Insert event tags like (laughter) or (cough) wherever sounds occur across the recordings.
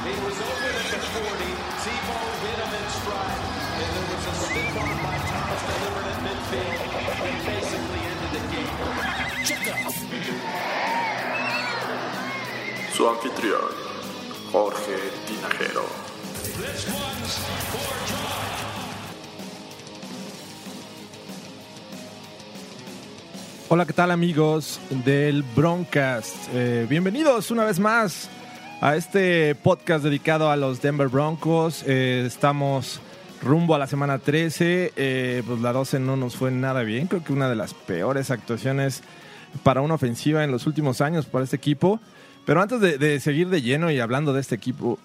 He was open at the 40. Tebow hit him in stride. And there was a stiff arm by Thomas delivered at midfield. And basically ended the game. Su anfitrión, Jorge Tinajero. This one's for George. Hola, ¿qué tal amigos del Broncast? Eh, bienvenidos una vez más a este podcast dedicado a los Denver Broncos. Eh, estamos rumbo a la semana 13. Eh, pues la 12 no nos fue nada bien. Creo que una de las peores actuaciones para una ofensiva en los últimos años para este equipo. Pero antes de, de seguir de lleno y hablando de este equipo,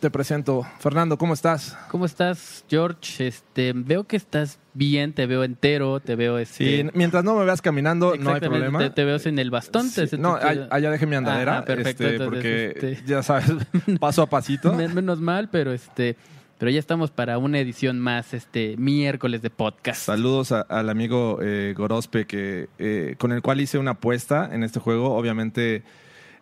te presento. Fernando, ¿cómo estás? ¿Cómo estás, George? Este, veo que estás bien, te veo entero, te veo este. Sí, mientras no me veas caminando, no hay problema. Te, te veo sin el bastón. Sí, te- no, te- allá dejé mi andadera, Ah, perfecto, este, porque este- ya sabes, (laughs) paso a pasito. Men- Menos mal, pero este, pero ya estamos para una edición más, este, miércoles de podcast. Saludos a- al amigo eh, Gorospe, que, eh, con el cual hice una apuesta en este juego. Obviamente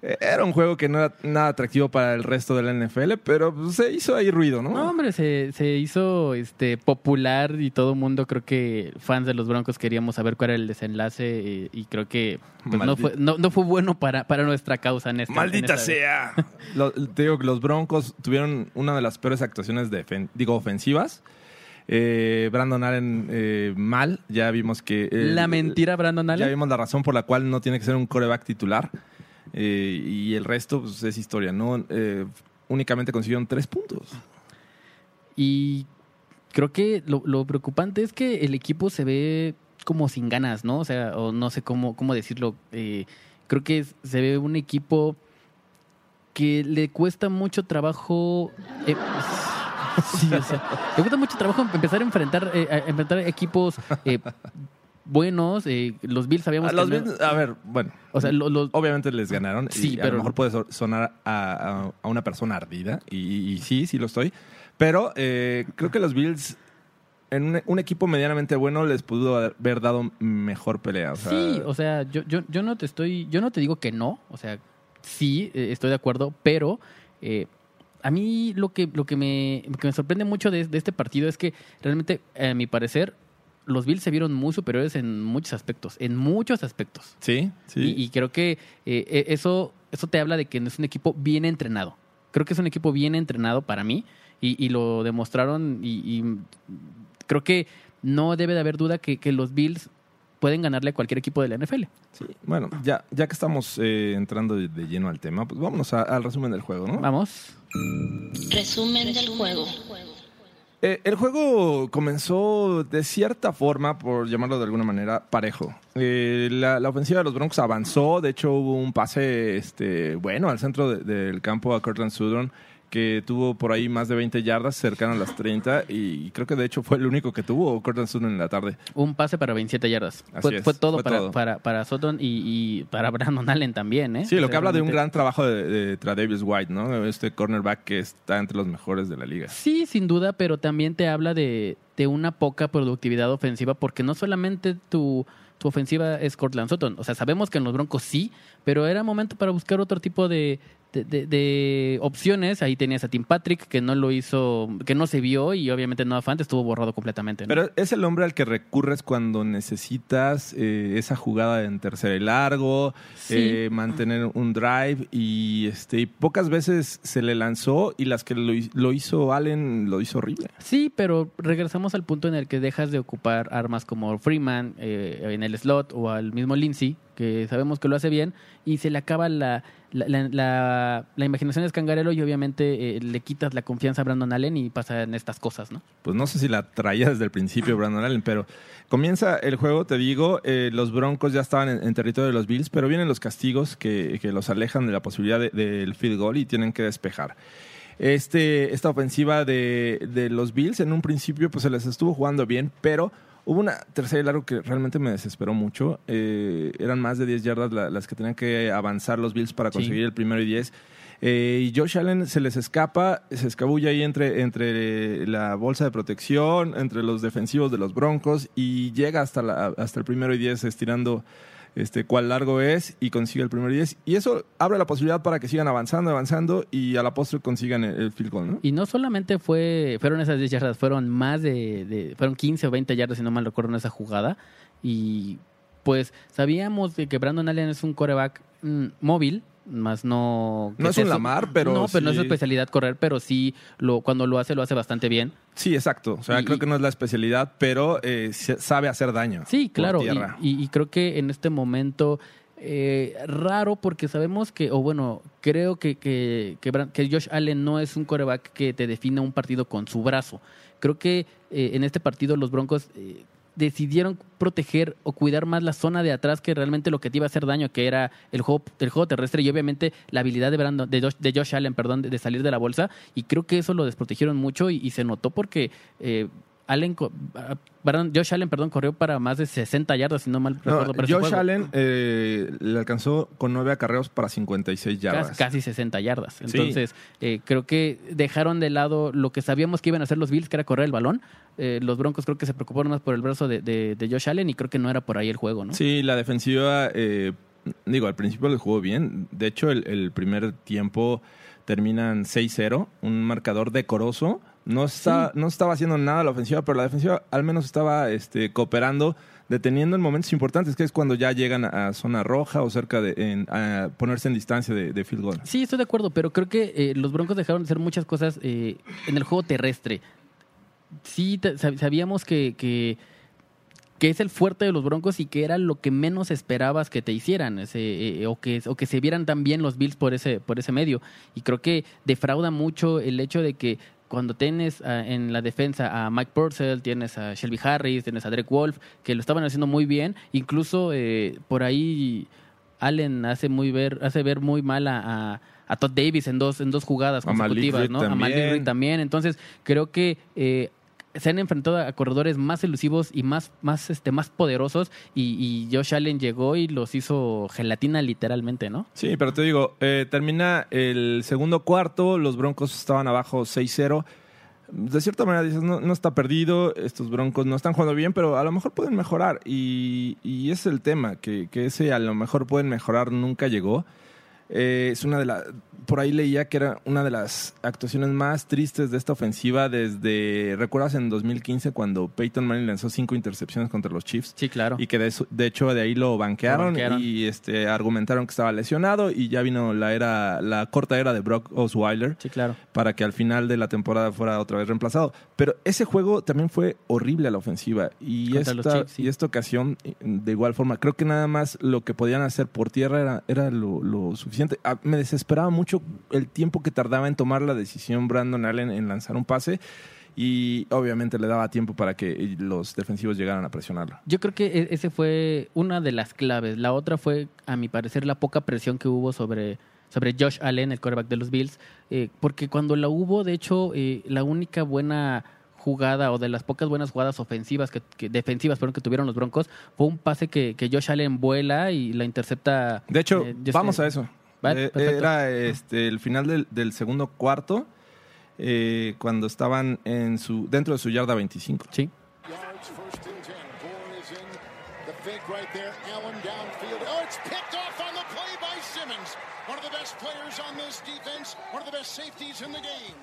era un juego que no era nada atractivo para el resto de la NFL, pero pues, se hizo ahí ruido, ¿no? No, hombre, se, se hizo este popular y todo mundo, creo que fans de los Broncos queríamos saber cuál era el desenlace y, y creo que pues, no, fue, no, no fue bueno para, para nuestra causa en Maldita en sea. (laughs) Lo- te digo que los Broncos tuvieron una de las peores actuaciones de digo, ofensivas. Eh, Brandon Allen eh, mal. Ya vimos que. eh, La mentira, Brandon Ya Allen. vimos la razón por la cual no tiene que ser un coreback titular. Eh, y el resto pues, es historia, ¿no? Eh, únicamente consiguieron tres puntos. Y creo que lo, preocupante es que el equipo se ve como sin ganas, ¿no? O sea, o no sé cómo, cómo decirlo. Eh, creo que se ve un equipo que le cuesta mucho trabajo. (laughs) sí, o sea, le cuesta mucho trabajo empezar a enfrentar, enfrentar equipos buenos. eh, los Bills sabíamos A, los no- Bills, a ver, bueno. O sea, lo- los- obviamente les ganaron. Sí, y a pero- lo mejor puede so- sonar a, a- a una persona ardida. Y, y sí, sí lo estoy. Pero eh, creo que los Bills, en un, un equipo medianamente bueno, les pudo haber dado mejor pelea. O sea, Sí, o sea, yo, yo, yo no te estoy, yo no te digo que no, o sea, sí, eh, estoy de acuerdo, pero eh, a mí lo que, lo que me, lo que me sorprende mucho de, de este partido es que realmente, a mi parecer, los Bills se vieron muy superiores en muchos aspectos, en muchos aspectos. sí, sí. Y, y creo que eh, eh, eso, eso te habla de que es un equipo bien entrenado. Creo que es un equipo bien entrenado para mí y, y lo demostraron y, y creo que no debe de haber duda que, que los Bills pueden ganarle a cualquier equipo de la NFL. Sí, Bueno, ya, ya que estamos eh, entrando de, de lleno al tema, pues vámonos a- al resumen del juego, ¿no? Vamos. Resumen del juego. Eh, el juego comenzó de cierta forma, por llamarlo de alguna manera, parejo. Eh, la, la ofensiva de los Broncos avanzó, de hecho hubo un pase este, bueno al centro de- del campo a Cortland Sutton que tuvo por ahí más de 20 yardas, cercano a las 30, y creo que de hecho fue el único que tuvo Cortland Sutton en la tarde. Un pase para 27 yardas. Así Fue, es, fue todo, fue para, todo. Para, para Sutton y, y para Brandon Allen también. ¿eh? Sí, lo que habla de un gran trabajo de, de Tre'Davious White, ¿no? Este cornerback que está entre los mejores de la liga. Sí, sin duda, pero también te habla de, de una poca productividad ofensiva, porque no solamente tu, tu ofensiva es Cortland Sutton. O sea, sabemos que en los Broncos sí, pero era momento para buscar otro tipo de, de, de- de opciones. Ahí tenías a Tim Patrick, que no lo hizo, que no se vio y obviamente no Fant estuvo borrado completamente. ¿no? Pero es el hombre al que recurres cuando necesitas eh, esa jugada en tercera y largo, Sí. eh, mantener un drive y este y pocas veces se le lanzó y las que lo, lo hizo Allen lo hizo horrible. Sí, pero regresamos al punto en el que dejas de ocupar armas como Freeman eh, en el slot o al mismo Lindsay, que sabemos que lo hace bien, y se le acaba la, la, imaginación de Scangarello y obviamente eh, le quitas la confianza a Brandon Allen y pasan estas cosas, ¿no? Pues no sé si la traía desde el principio Brandon Allen, pero comienza el juego, te digo, eh, los Broncos ya estaban en, territorio de los Bills, pero vienen los castigos que, los alejan de la posibilidad de- del field goal y tienen que despejar. este, esta ofensiva de, de los Bills en un principio pues se les estuvo jugando bien, pero hubo una tercera y largo que realmente me desesperó mucho. Eh, eran más de 10 yardas la- las que tenían que avanzar los Bills para conseguir el primero y 10. Eh, y Josh Allen se les escapa, se escabulla ahí entre, entre la bolsa de protección, entre los defensivos de los Broncos y llega hasta, la, hasta el primero y 10 estirando este, cuál largo es y consigue el primero y 10. Y eso abre la posibilidad para que sigan avanzando, avanzando y a la postre consigan el, el field goal. Y no solamente fue, fueron esas 10 yardas, fueron más de, de- fueron 15 o 20 yardas, si no mal recuerdo, en esa jugada. Y pues sabíamos de que Brandon Allen es un coreback mm, móvil, más no... No es un Lamar, pero No, pero no es su especialidad correr, pero sí, lo, cuando lo hace, lo hace bastante bien. Sí, exacto. O sea, Y- creo que no es la especialidad, pero eh, sabe hacer daño. Sí, claro. Y, tierra. y- y creo que en este momento eh, raro porque sabemos que, o bueno, creo que, que, que Josh Allen no es un coreback que te defina un partido con su brazo. Creo que eh, en este partido los Broncos eh, decidieron proteger o cuidar más la zona de atrás que realmente lo que te iba a hacer daño, que era el juego, el juego terrestre y obviamente la habilidad de, Brandon, de, Josh, de Josh Allen perdón, de, salir de la bolsa. Y creo que eso lo desprotegieron mucho y, y se notó porque eh, Allen, ah, perdón, Josh Allen perdón, corrió para más de 60 yardas, si no mal No, recuerdo. Josh juego. Allen eh, le alcanzó con nueve acarreos para 56 yardas. Casi, casi 60 yardas. Entonces, eh, creo que dejaron de lado lo que sabíamos que iban a hacer los Bills, que era correr el balón. Eh, los Broncos creo que se preocuparon más por el brazo de, de- de Josh Allen y creo que no era por ahí el juego, ¿no? Sí, la defensiva, eh, digo, al principio le jugó bien. De hecho, el, el primer tiempo terminan 6-0, un marcador decoroso. No, está, no estaba haciendo nada la ofensiva, pero la defensiva al menos estaba este, cooperando, deteniendo en momentos importantes, que es cuando ya llegan a zona roja o cerca de en- a ponerse en distancia de, de field goal. Sí, estoy de acuerdo, pero creo que eh, los Broncos dejaron de hacer muchas cosas eh, en el juego terrestre. Sí, sabíamos que, que, que es el fuerte de los Broncos y que era lo que menos esperabas que te hicieran, ese, eh, o, que, o que se vieran tan bien los Bills por ese, por ese medio. Y creo que defrauda mucho el hecho de que cuando tienes ah, en la defensa a Mike Purcell, tienes a Shelby Harris, tienes a Derek Wolf, que lo estaban haciendo muy bien, incluso eh, por ahí Allen hace muy ver, hace ver muy mal a, a- a Todd Davis en dos, en dos jugadas A Malik consecutivas, Reed ¿no? A Malik también. Reed también. Entonces, creo que eh, se han enfrentado a corredores más elusivos y más, más, este, más poderosos. Y, y Josh Allen llegó y los hizo gelatina literalmente, ¿no? Sí, pero te digo, eh, termina el segundo cuarto, los Broncos estaban abajo 6-0. De cierta manera dices, no, no está perdido, estos Broncos no están jugando bien, pero a lo mejor pueden mejorar. Y, y es el tema, que, que ese a lo mejor pueden mejorar nunca llegó. Eh, es una de las. Por ahí leía que era una de las actuaciones más tristes de esta ofensiva desde. ¿Recuerdas en 2015 cuando Peyton Manning lanzó cinco intercepciones contra los Chiefs? Sí, claro. Y que de, de hecho de ahí lo banquearon, Lo banquearon. y este argumentaron que estaba lesionado y ya vino la era la corta era de Brock Osweiler Sí, claro. para que al final de la temporada fuera otra vez reemplazado. Pero ese juego también fue horrible a la ofensiva y esta, Chiefs, sí. y esta ocasión de igual forma creo que nada más lo que podían hacer por tierra era, era lo, lo suficiente. Ah, me desesperaba mucho el tiempo que tardaba en tomar la decisión Brandon Allen en lanzar un pase y obviamente le daba tiempo para que los defensivos llegaran a presionarlo. Yo creo que e- ese fue una de las claves. La otra fue, a mi parecer, la poca presión que hubo sobre, sobre Josh Allen, el quarterback de los Bills. eh, porque cuando la hubo, de hecho, eh, la única buena jugada o de las pocas buenas jugadas ofensivas, que, que- defensivas perdón, que tuvieron los Broncos, fue un pase que, que Josh Allen vuela y la intercepta. De hecho, eh, vamos a eso. Vale, Eh, era este, el final del, del segundo cuarto, eh, cuando estaban en su dentro de su yarda 25. Sí. yards, first and 10. Gore is in. The fake right there. Allen downfield. Oh, it's picked off on the play by Simmons. One of the best players on this defense. One of the best safeties in the game.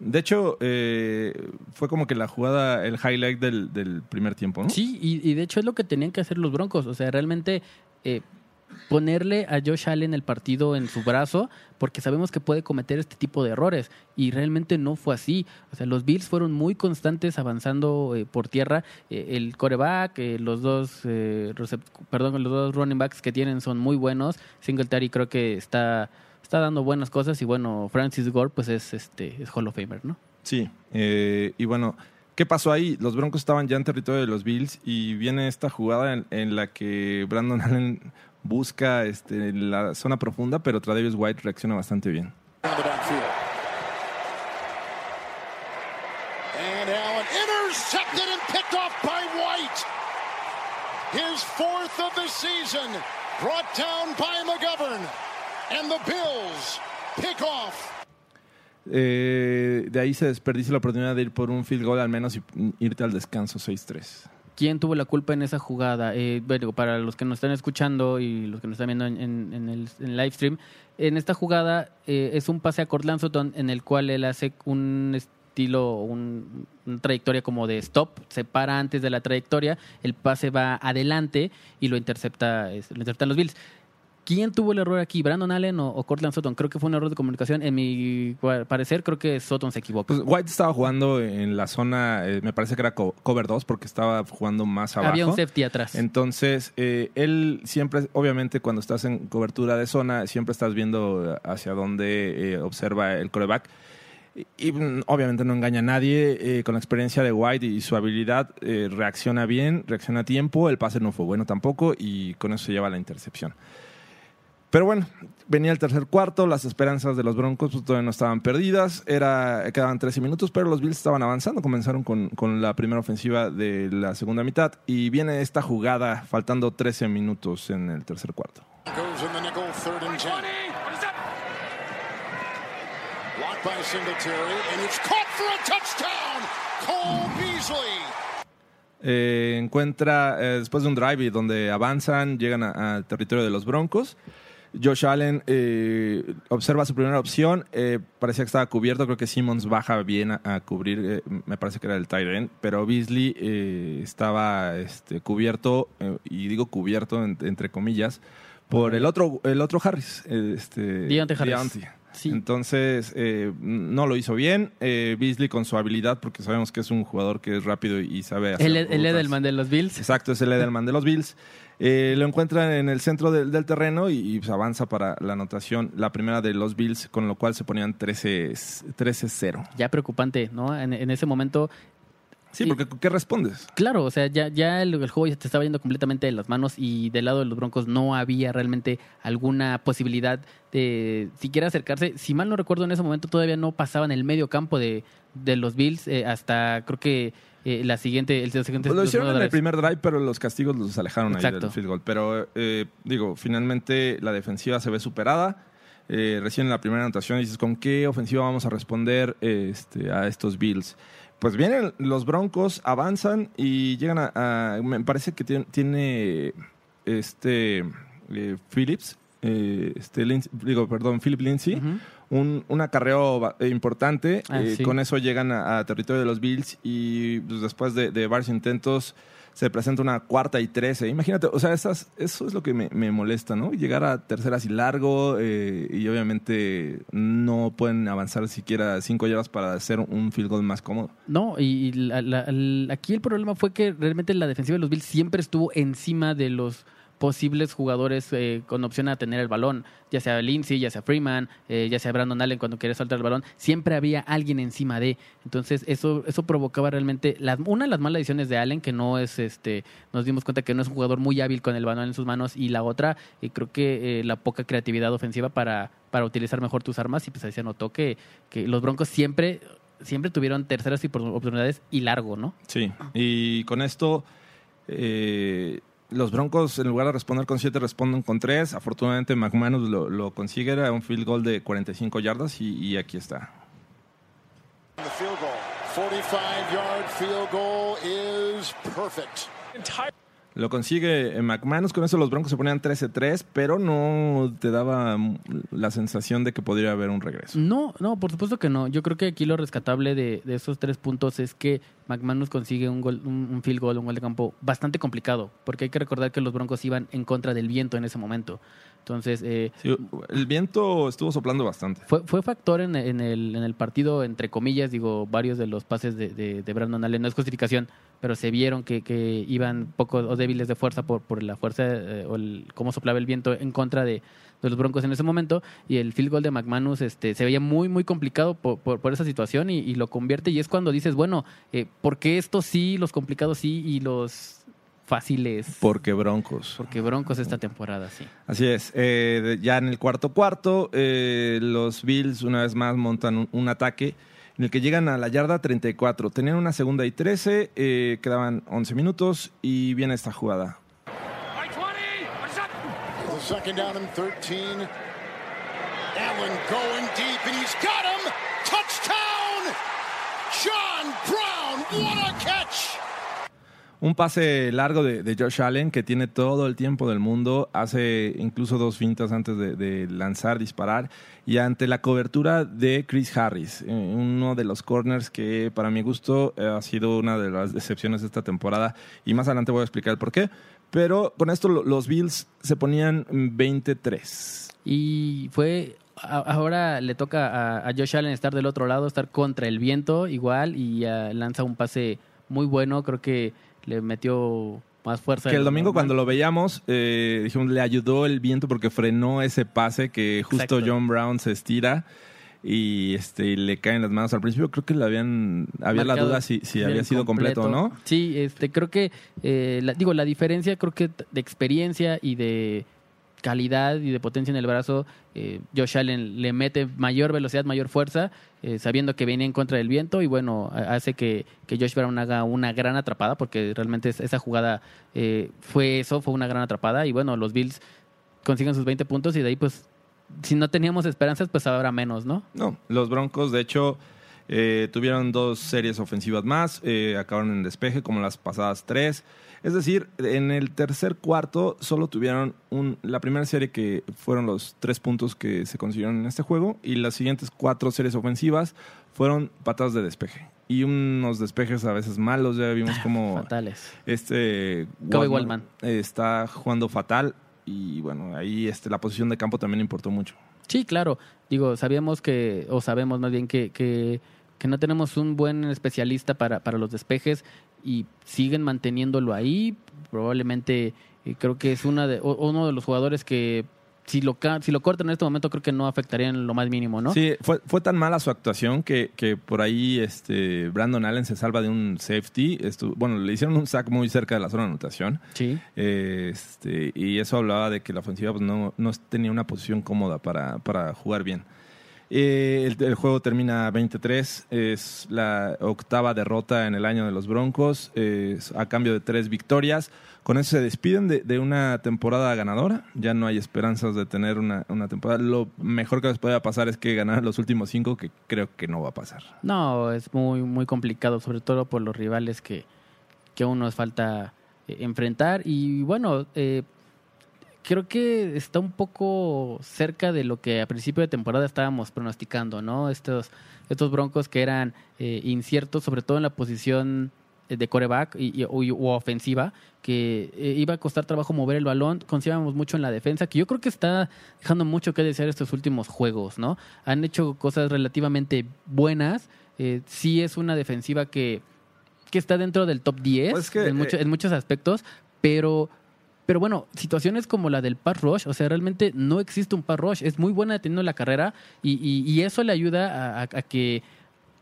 De hecho, eh, fue como que la jugada, el highlight del, del primer tiempo, ¿no? Sí, y, y de hecho es lo que tenían que hacer los Broncos. O sea, realmente eh, ponerle a Josh Allen el partido en su brazo, porque sabemos que puede cometer este tipo de errores. Y realmente no fue así. O sea, los Bills fueron muy constantes avanzando eh, por tierra. Eh, el coreback, eh, los dos, eh, perdón, los dos running backs que tienen son muy buenos. Singletary creo que está está dando buenas cosas y bueno Francis Gore pues es este es Hall of Famer no Sí, y bueno, ¿qué pasó ahí? Los Broncos estaban ya en territorio de los Bills y viene esta jugada en, en la que Brandon Allen busca este, la zona profunda, pero Travis White reacciona bastante bien. And Allen intercepted and picked off by White. His fourth of the season brought down by McGovern. And the Bills pick off. Eh, de ahí se desperdicia la oportunidad de ir por un field goal, al menos y irte al descanso 6-3. ¿Quién tuvo la culpa en esa jugada? Eh, bueno, para los que nos están escuchando y los que nos están viendo en, en- el, live stream, en esta jugada eh, es un pase a Cortland Sutton en el cual él hace un estilo, un- una trayectoria como de stop, se para antes de la trayectoria, el pase va adelante y lo intercepta, lo interceptan los Bills. ¿Quién tuvo el error aquí? ¿Brandon Allen o, o Cortland Sutton? Creo que fue un error de comunicación. En mi parecer, creo que Sutton se equivocó. Pues White estaba jugando en la zona, eh, me parece que era co- cover 2 porque estaba jugando más abajo. Había un safety atrás. Entonces, eh, él siempre, obviamente, cuando estás en cobertura de zona, siempre estás viendo hacia dónde eh, observa el coreback. Y, y, mm, obviamente no engaña a nadie. eh, con la experiencia de White y su habilidad, eh, reacciona bien, reacciona a tiempo. El pase no fue bueno tampoco y con eso se lleva la intercepción. Pero bueno, venía el tercer cuarto, las esperanzas de los Broncos pues, todavía no estaban perdidas, era, quedaban 13 minutos, pero los Bills estaban avanzando, comenzaron con, con la primera ofensiva de la segunda mitad y viene esta jugada faltando 13 minutos en el tercer cuarto. Eh, encuentra, eh, después de un drive y donde avanzan, llegan al territorio de los Broncos. Josh Allen eh, observa su primera opción, eh, parecía que estaba cubierto, creo que Simmons baja bien a, a cubrir, eh, me parece que era el tight end, pero Beasley eh, estaba este, cubierto, eh, y digo cubierto en- entre comillas, por el otro, el otro Harris, eh, este, Deontay Harris. Deontay. Sí. Entonces, eh, no lo hizo bien. Eh, Beasley con su habilidad, porque sabemos que es un jugador que es rápido y sabe hacer El, el rutas. Edelman de los Bills. Exacto, es el Edelman de los Bills. Eh, lo encuentran en el centro del, del terreno y, y, pues, avanza para la anotación, la primera de los Bills, con lo cual se ponían 13 13-0. Ya preocupante, ¿no? En, en ese momento, Sí, porque ¿qué respondes? claro, o sea, ya, ya el, el juego ya te estaba yendo completamente de las manos y del lado de los Broncos no había realmente alguna posibilidad de siquiera acercarse. Si mal no recuerdo, en ese momento todavía no pasaban el medio campo de, de los Bills eh, hasta creo que eh, la siguiente, el siguiente lo hicieron en el primer drive, pero los castigos los alejaron ahí Exacto. del field goal. Pero, eh, digo, finalmente la defensiva se ve superada. Eh, recién en la primera anotación dices, ¿con qué ofensiva vamos a responder este, a estos Bills? Pues vienen los Broncos, avanzan y llegan a... a- me parece que tiene, tiene este eh, Phillips, eh, este Lindsey- digo, perdón, Philip Lindsay, un, un acarreo importante. Ah, eh, sí. Con eso llegan a, a territorio de los Bills y pues, después de, de varios intentos se presenta una cuarta y trece. Imagínate, o sea, esas, eso es lo que me, me molesta, ¿no? Llegar a terceras y largo eh, y obviamente no pueden avanzar siquiera cinco yardas para hacer un field goal más cómodo. No, y la- aquí el problema fue que realmente la defensiva de los Bills siempre estuvo encima de los posibles jugadores eh, con opción a tener el balón, ya sea Lindsay, ya sea Freeman, eh, ya sea Brandon Allen cuando quiere soltar el balón, siempre había alguien encima de. Entonces eso eso provocaba realmente una de las malas decisiones de Allen que no es este nos dimos cuenta que no es un jugador muy hábil con el balón en sus manos y la otra eh, creo que eh, la poca creatividad ofensiva para para utilizar mejor tus armas y pues ahí se notó que que los Broncos siempre siempre tuvieron terceras oportunidades y largo, ¿no? Sí, y con esto eh, los Broncos en lugar de responder con siete responden con tres. Afortunadamente McManus lo, lo consigue, era un field goal de 45 yardas y, y aquí está. The field goal. 45 yard field goal is perfect. Lo consigue McManus, con eso los Broncos se ponían 13-3, pero no te daba la sensación de que podría haber un regreso. No, no, por supuesto que no. Yo creo que aquí lo rescatable de, de esos tres puntos es que McManus consigue un, gol, un, un field goal, un gol de campo bastante complicado, porque hay que recordar que los Broncos iban en contra del viento en ese momento. Entonces, eh, Sí, el viento estuvo soplando bastante. fue, fue factor en, en el, en el partido, entre comillas, digo, varios de los pases de, de, de Brandon Allen, no es justificación, pero se vieron que, que iban poco o débiles de fuerza por, por la fuerza eh, o el, cómo soplaba el viento en contra de, de los Broncos en ese momento y el field goal de McManus este, se veía muy, muy complicado por, por, por esa situación y, y lo convierte y es cuando dices, bueno, eh, ¿por qué estos sí, los complicados sí y los fáciles? Porque Broncos. Porque Broncos esta temporada, sí. Así es. eh, ya en el cuarto cuarto, eh, los Bills una vez más montan un, un ataque en el que llegan a la yarda 34. Tenían una segunda y 13, eh, quedaban 11 minutos y viene esta jugada. Second down and 13. Allen going deep, and he's got him. Touchdown! John Brown, what a catch! Un pase largo de, de Josh Allen que tiene todo el tiempo del mundo, hace incluso dos fintas antes de, lanzar, disparar, y ante la cobertura de Chris Harris, eh, uno de los corners que para mi gusto eh, ha sido una de las decepciones de esta temporada, y más adelante voy a explicar por qué. Pero con esto lo- los Bills se ponían 23. Y fue. Ahora le toca a, a Josh Allen estar del otro lado, estar contra el viento igual y ah, lanza un pase muy bueno. Creo que le metió más fuerza. Que el domingo normal. cuando lo veíamos, eh, dijimos, le ayudó el viento porque frenó ese pase que justo Exacto. John Brown se estira y este y le caen las manos al principio. Creo que le habían, había la duda si, si había sido completo o no. Sí, este, creo que, eh, la- digo, la diferencia creo que de experiencia y de calidad y de potencia en el brazo, eh, Josh Allen le mete mayor velocidad, mayor fuerza, eh, sabiendo que viene en contra del viento y bueno, hace que, que Josh Brown haga una gran atrapada porque realmente es- esa jugada eh, fue eso, fue una gran atrapada y bueno, los Bills consiguen sus 20 puntos y de ahí pues si no teníamos esperanzas pues ahora menos, ¿no? No, los Broncos, de hecho, eh, tuvieron dos series ofensivas más, eh, acabaron en despeje como las pasadas tres. Es decir, en el tercer cuarto solo tuvieron un, la primera serie que fueron los tres puntos que se consiguieron en este juego y las siguientes cuatro series ofensivas fueron patadas de despeje. Y unos despejes a veces malos, ya vimos como Fatales. este Kobe eh, está jugando fatal y bueno, ahí este, la posición de campo también importó mucho. Sí, claro. Digo, sabíamos que, o sabemos más bien que, que, que no tenemos un buen especialista para, para los despejes y siguen manteniéndolo ahí. Probablemente eh, creo que es una de, o- uno de los jugadores que si lo, si lo cortan en este momento creo que no afectaría en lo más mínimo, ¿no? Sí, fue, fue tan mala su actuación que, que por ahí este Brandon Allen se salva de un safety. Estu- bueno, le hicieron un sack muy cerca de la zona de anotación. Sí. Eh, Este, y eso hablaba de que la ofensiva pues, no, no tenía una posición cómoda para, para jugar bien. Eh, el, juego termina 23, es la octava derrota en el año de los Broncos, a cambio de tres victorias. Con eso se despiden de, de una temporada ganadora, ya no hay esperanzas de tener una, una temporada. Lo mejor que les pueda pasar es que ganar los últimos cinco, que creo que no va a pasar. No, es muy, muy complicado, sobre todo por los rivales que, que aún nos falta eh, enfrentar. Y bueno, eh, creo que está un poco cerca de lo que a principio de temporada estábamos pronosticando, ¿no? Estos, estos broncos que eran eh, inciertos, sobre todo en la posición de coreback y, y- o, o ofensiva, que eh, iba a costar trabajo mover el balón, confiábamos mucho en la defensa, que yo creo que está dejando mucho que desear estos últimos juegos, ¿no? Han hecho cosas relativamente buenas, eh, sí es una defensiva que, que está dentro del top 10 Pues que, en, mucho- eh, en muchos aspectos, pero pero bueno, situaciones como la del pass rush, o sea, realmente no existe un pass rush. Es muy buena deteniendo la carrera y, y- y eso le ayuda a, que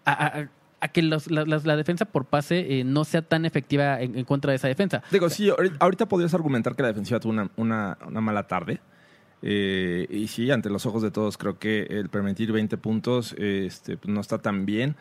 a, que la, defensa por pase eh, no sea tan efectiva en, contra de esa defensa. Digo, sí, ahorita- podrías argumentar que la defensiva tuvo una, una, una mala tarde. Eh, y sí, ante los ojos de todos, creo que el permitir 20 puntos eh, este, pues, no está tan bien.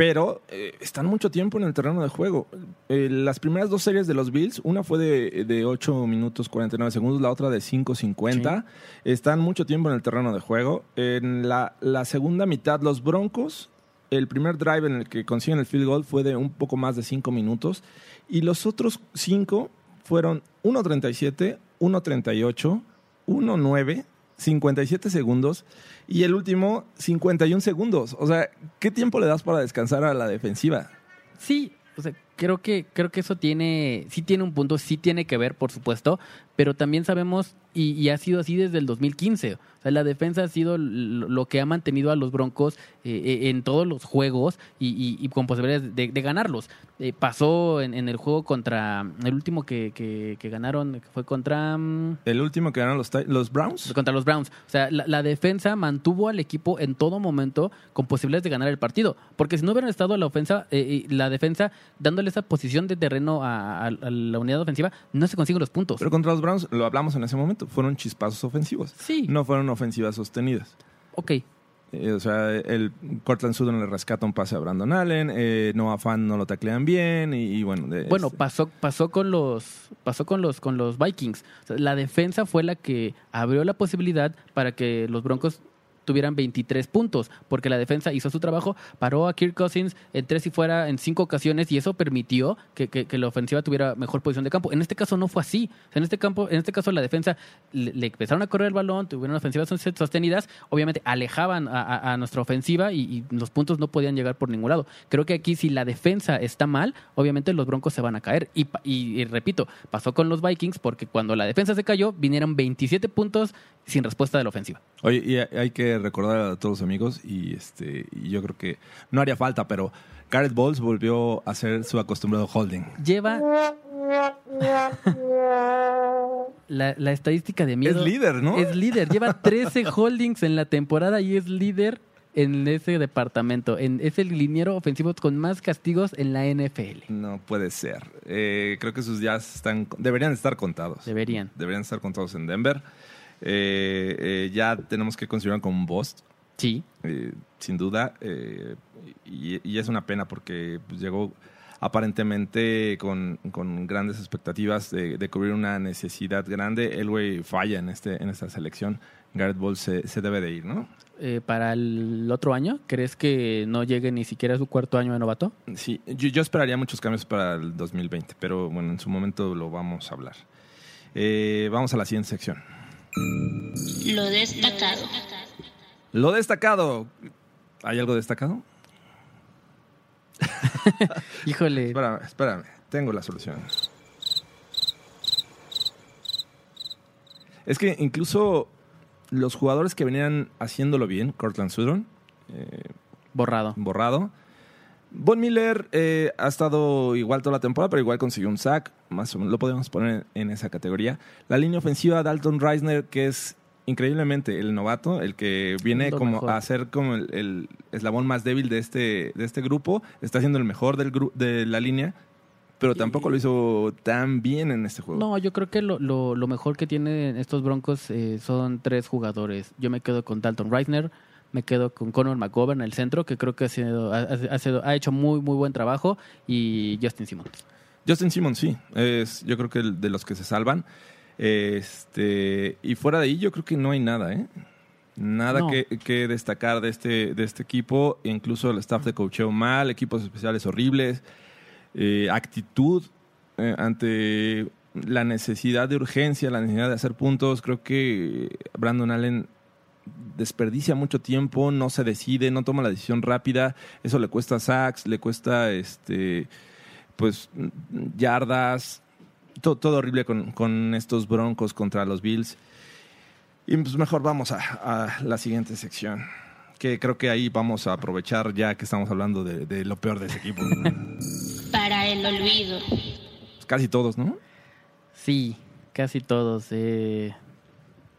Pero eh, están mucho tiempo en el terreno de juego. Eh, las primeras dos series de los Bills, una fue de, de 8 minutos 49 segundos, la otra de 5.50. Están mucho tiempo en el terreno de juego. En la, la segunda mitad, los Broncos, el primer drive en el que consiguen el field goal fue de un poco más de 5 minutos. Y los otros 5 fueron 1.37, 1.38, 1.9, 57 segundos y el último 51 segundos. O sea, ¿qué tiempo le das para descansar a la defensiva? Sí, o sea, creo que creo que eso tiene sí tiene un punto, sí tiene que ver, por supuesto, pero también sabemos y, y ha sido así desde el 2015. O sea, la defensa ha sido lo que ha mantenido a los Broncos eh, eh, en todos los juegos y, y- y con posibilidades de, de ganarlos. Eh, pasó en, en el juego contra el último que, que- que ganaron, que fue contra mm, El último que ganaron los, los Browns. contra los Browns. O sea, la, la defensa mantuvo al equipo en todo momento con posibilidades de ganar el partido. Porque si no hubieran estado la ofensa, eh, y la defensa dándole esa posición de terreno a, a- a la unidad ofensiva, no se consiguen los puntos. Pero contra los Browns, lo hablamos en ese momento, fueron chispazos ofensivos. Sí. No fueron ofensivas sostenidas. ok, Eh, o sea, el Cortland Sutton le rescata un pase a Brandon Allen, eh, Noah Fan no lo taclean bien y, y bueno. de- Bueno, este- pasó, pasó con los, pasó con los, con los Vikings. O sea, la defensa fue la que abrió la posibilidad para que los Broncos tuvieran 23 puntos, porque la defensa hizo su trabajo, paró a Kirk Cousins en tres y fuera en cinco ocasiones y eso permitió que, la ofensiva tuviera mejor posición de campo. En este caso no fue así. En este campo, en este caso la defensa le, empezaron a correr el balón, tuvieron ofensivas sos- sostenidas, obviamente alejaban a, nuestra ofensiva y, los puntos no podían llegar por ningún lado. Creo que aquí si la defensa está mal, obviamente los Broncos se van a caer. Y- y repito, pasó con los Vikings porque cuando la defensa se cayó, vinieron 27 puntos sin respuesta de la ofensiva. Oye, y hay que recordar a todos los amigos, y este y yo creo que no haría falta, pero Garrett Bowles volvió a hacer su acostumbrado holding. Lleva la, la estadística de miedo. Es líder, ¿no? Es líder. Lleva 13 holdings en la temporada y es líder en ese departamento. En, es el liniero ofensivo con más castigos en la NFL. No puede ser. Eh, creo que sus días están, deberían estar contados. Deberían. Deberían estar contados en Denver. Eh, eh, ya tenemos que considerar como un bust, Sí. eh, sin duda. eh, y, y es una pena porque pues, llegó aparentemente con, con grandes expectativas de, de cubrir una necesidad grande. Elway falla en, este, en esta selección. Garrett Bowles se, se debe de ir, ¿no? Eh, para el otro año, ¿crees que no llegue ni siquiera a su cuarto año de novato? Sí, yo, yo esperaría muchos cambios para el 2020, pero bueno, en su momento lo vamos a hablar. Eh, vamos a la siguiente sección. Lo destacado. Lo destacado. ¿Hay algo destacado? (laughs) Híjole. Espérame, espérame. Tengo la solución. Es que incluso los jugadores que venían haciéndolo bien, Cortland Sutton, eh, Borrado. borrado. Von Miller eh, ha estado igual toda la temporada, pero igual consiguió un sack. Más o menos lo podemos poner en esa categoría. La línea ofensiva, Dalton Reisner, que es increíblemente el novato, el que viene Lo como mejor. a ser como el, el eslabón más débil de este, de este grupo. Está siendo el mejor del de la línea, pero tampoco lo hizo tan bien en este juego. No, yo creo que lo, lo, lo mejor que tienen estos Broncos eh, son tres jugadores. Yo me quedo con Dalton Reisner, me quedo con Conor McGovern en el centro, que creo que ha, sido, ha, ha sido- ha hecho muy, muy buen trabajo, y Justin Simmons. Justin Simmons, sí. Es, yo creo que el de los que se salvan. Este, y fuera de ahí, yo creo que no hay nada, ¿eh? Nada No. que, que destacar de este, de este equipo. Incluso el staff de coacheo mal, equipos especiales horribles, eh, actitud eh, ante la necesidad de urgencia, la necesidad de hacer puntos. Creo que Brandon Allen desperdicia mucho tiempo, no se decide, no toma la decisión rápida. Eso le cuesta sacks, le cuesta este pues yardas, to- todo, horrible con, con estos broncos contra los Bills. Y pues mejor vamos a, a la siguiente sección, que creo que ahí vamos a aprovechar ya que estamos hablando de, de lo peor de ese equipo. (laughs) Para el olvido. Casi todos, ¿no? Sí, casi todos. eh,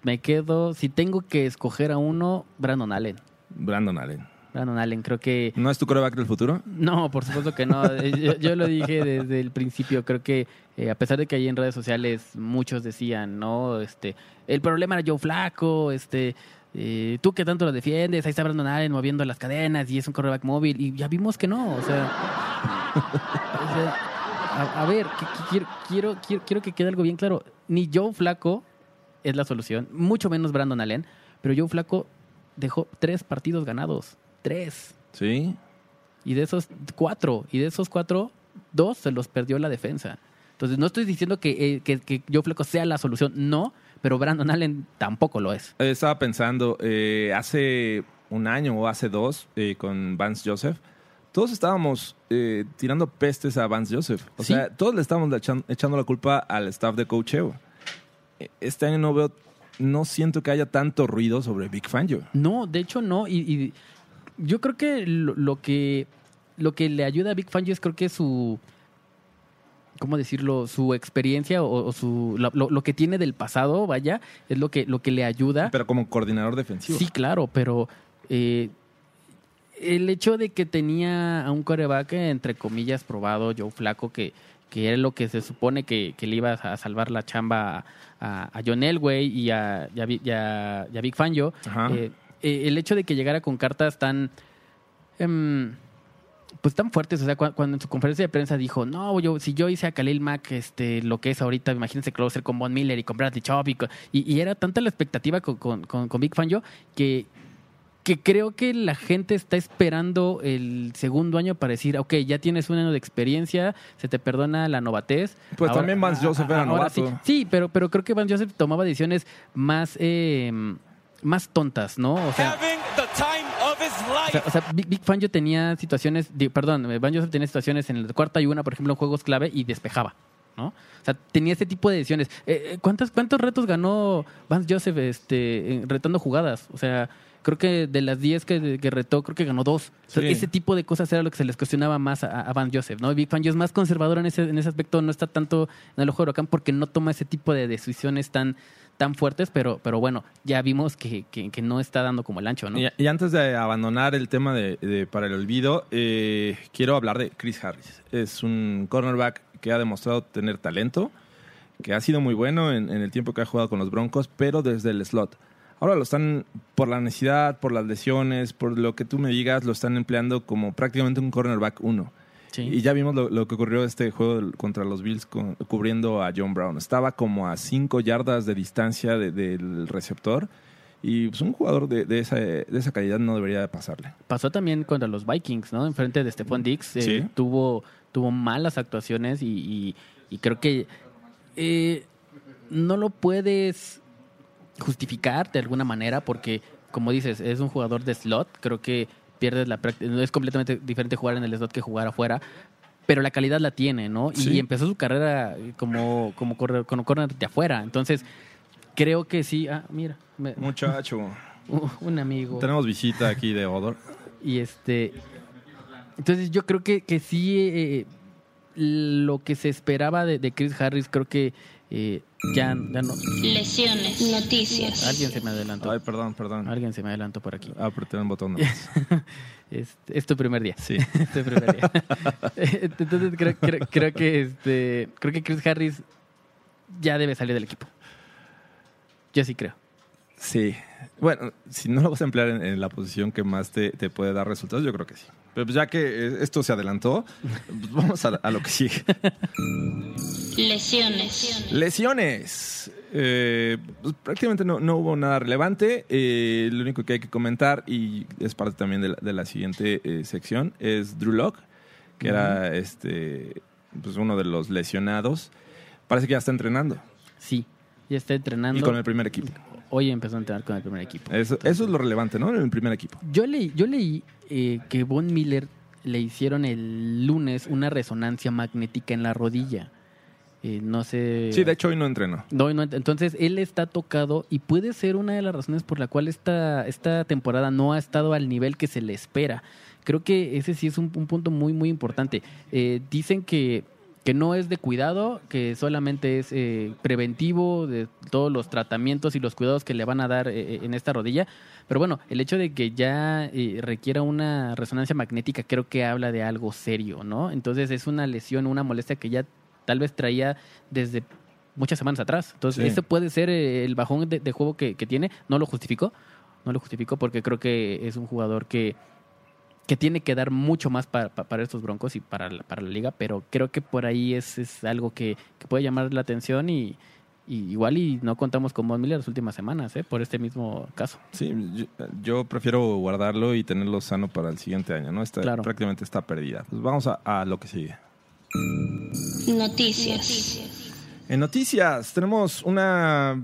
me quedo, si tengo que escoger a uno, Brandon Allen. Brandon Allen. Brandon Allen, creo que... ¿No es tu coreback del futuro? No, por supuesto que no. (laughs) Eh, Yo, yo lo dije desde el principio. Creo que eh, a pesar de que ahí en redes sociales muchos decían, no, este, el problema era Joe Flaco, este, eh, tú que tanto lo defiendes, ahí está Brandon Allen moviendo las cadenas y es un cornerback móvil y ya vimos que no. O sea, o sea, a, a ver, que- que quiero, quiero, quiero, quiero que quede algo bien claro. Ni Joe Flaco es la solución, mucho menos Brandon Allen, pero Joe Flaco dejó tres partidos ganados. Tres. Sí. Y de esos cuatro, y de esos cuatro, dos se los perdió la defensa. Entonces, no estoy diciendo que, eh, que, que Joe sea la solución, no, pero Brandon Allen tampoco lo es. Eh, Estaba pensando, eh, hace un año o hace dos, eh, con Vance Joseph, todos estábamos eh, tirando pestes a Vance Joseph. O Sí. sea, todos le estábamos echan- echando la culpa al staff de coacheo. Eh, Este año no veo, no siento que haya tanto ruido sobre Big Fangio. No, de hecho no. Y, y yo creo que lo, lo que lo que le ayuda a Big Fangio es creo que su ¿cómo decirlo? su experiencia o, o su lo, lo- que tiene del pasado, vaya, es lo que lo que le ayuda. Pero como coordinador defensivo. Sí, claro, pero eh, el hecho de que tenía a un coreback, entre comillas, probado, Joe Flaco, que, que era lo que se supone que, que le iba a salvar la chamba a, a John Elway y a, y a, y a- y a Big Fangio, Ajá. eh, eh, el hecho de que llegara con cartas tan... em, pues tan fuertes, o sea, cu- cuando en su conferencia de prensa dijo, no, yo, si yo hice a Khalil Mack este, lo que es ahorita, imagínense hacer con Von Miller y con Bradley Chubb y, con- y, y era tanta la expectativa con, con, con- con Big Fan yo que, que creo que la gente está esperando el segundo año para decir, ok, ya tienes un año de experiencia, se te perdona la novatez. Pues también Vance Joseph era sí, novato. sí, pero, pero creo que Vance Joseph tomaba decisiones más, eh, más tontas, ¿no? O sea, o sea, o sea, Big, Big Fangio tenía situaciones, perdón, eh, Van Joseph tenía situaciones en el cuarta y una, por ejemplo, en juegos clave y despejaba, ¿no? O sea, tenía ese tipo de decisiones. Eh, eh, ¿cuántas, ¿Cuántos retos ganó Vance Joseph este, retando jugadas? O sea, creo que de las 10 que, que retó, creo que ganó dos. O sea, Sí. Ese tipo de cosas era lo que se les cuestionaba más a, a Van Joseph, ¿no? Big Fangio es más conservador en ese, en ese aspecto, no está tanto en el ojo de huracán porque no toma ese tipo de decisiones tan tan fuertes, pero, pero bueno, ya vimos que, que, no está dando como el ancho, ¿no? Y, antes de abandonar el tema de, para el olvido, eh, quiero hablar de Chris Harris. Es un cornerback que ha demostrado tener talento, que ha sido muy bueno en, en el tiempo que ha jugado con los Broncos, pero desde el slot. Ahora lo están, por la necesidad, por las lesiones, por lo que tú me digas, lo están empleando como prácticamente un cornerback uno. Sí. Y ya vimos lo, lo que ocurrió este juego contra los Bills con- cubriendo a John Brown. Estaba como a 5 yardas de distancia de- del receptor. Y pues, un jugador de, de esa, de esa calidad no debería de pasarle. Pasó también contra los Vikings, ¿no? Enfrente de Stephon Dix. eh, Sí. tuvo, tuvo malas actuaciones y, y- y creo que eh, no lo puedes justificar de alguna manera porque, como dices, es un jugador de slot. Creo que pierdes la práctica. Es completamente diferente jugar en el slot que jugar afuera. Pero la calidad la tiene, ¿no? Sí. Y empezó su carrera como, como, corredor, como corner de afuera. Entonces, creo que sí. Ah, mira, me- Muchacho. (laughs) un amigo. Tenemos visita aquí de Odor. Y este. Entonces yo creo que, que sí. eh, lo que se esperaba de, de Chris Harris, creo que eh, ya, ya no. Lesiones. Noticias. Alguien se me adelantó. Ay, perdón, perdón. Alguien se me adelantó por aquí. Apreté un botón. nomás. (laughs) Es, es tu primer día. Sí. (laughs) Es tu primer día. (laughs) Entonces creo, creo, creo que este. Creo que Chris Harris ya debe salir del equipo. Yo sí creo. Sí. Bueno, si no lo vas a emplear en, en la posición que más te, te puede dar resultados, yo creo que sí. Pero pues ya que eh, esto se adelantó, pues vamos a, a lo que sigue. Lesiones. Lesiones. Eh, pues prácticamente no, no hubo nada relevante. Eh, lo único que hay que comentar, y es parte también de la, de la siguiente eh, sección, es Drew Lock, que era este, pues uno de los lesionados. Parece que ya está entrenando. Sí. Ya está entrenando. Y con el primer equipo. Hoy empezó a entrenar con el primer equipo. Eso, eso es lo relevante, ¿no? En el primer equipo. Yo leí, yo leí eh, que Von Miller le hicieron el lunes una resonancia magnética en la rodilla. Eh, no sé. Sí, de hecho hoy no entrenó. No, no, entonces él está tocado y puede ser una de las razones por la cual esta, esta temporada no ha estado al nivel que se le espera. Creo que ese sí es un, un punto muy, muy importante. Eh, dicen que, que no es de cuidado, que solamente es eh, preventivo de todos los tratamientos y los cuidados que le van a dar eh, en esta rodilla. Pero bueno, el hecho de que ya eh, requiera una resonancia magnética creo que habla de algo serio, ¿no? Entonces es una lesión, una molestia que ya tal vez traía desde muchas semanas atrás. Entonces, Sí. ese puede ser eh, el bajón de, de juego que, que tiene. No lo justificó. No lo justificó porque creo que es un jugador que, que tiene que dar mucho más para, pa- para estos broncos y para la, para la liga. Pero creo que por ahí es, es algo que, que puede llamar la atención y, y igual y no contamos con Von Miller las últimas semanas, ¿eh? por este mismo caso. Sí, yo, yo prefiero guardarlo y tenerlo sano para el siguiente año, ¿no? Está, Claro. Prácticamente está perdida. Pues vamos a, a lo que sigue. Noticias. En noticias tenemos una,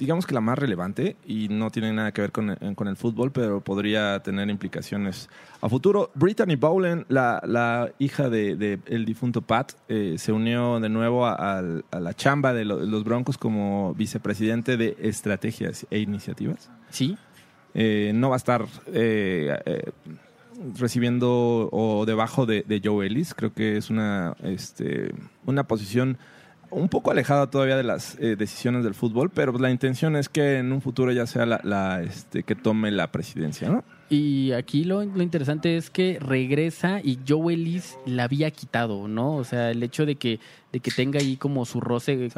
digamos que la más relevante y no tiene nada que ver con, el- con el fútbol, pero podría tener implicaciones a futuro. Brittany Bowlen, la, la hija de, de el difunto Pat, eh, se unió de nuevo a, a la chamba de, lo- de los Broncos como vicepresidente de estrategias e iniciativas. Sí, Eh, no va a estar eh, eh, recibiendo o debajo de, de Joe Ellis. Creo que es una, este, una posición un poco alejada todavía de las eh, decisiones del fútbol, pero la intención es que en un futuro ya sea la, la, este, que tome la presidencia, ¿no? Y aquí lo, lo interesante es que regresa y Joe Ellis la había quitado, ¿no? O sea, el hecho de que, de que tenga ahí como su roce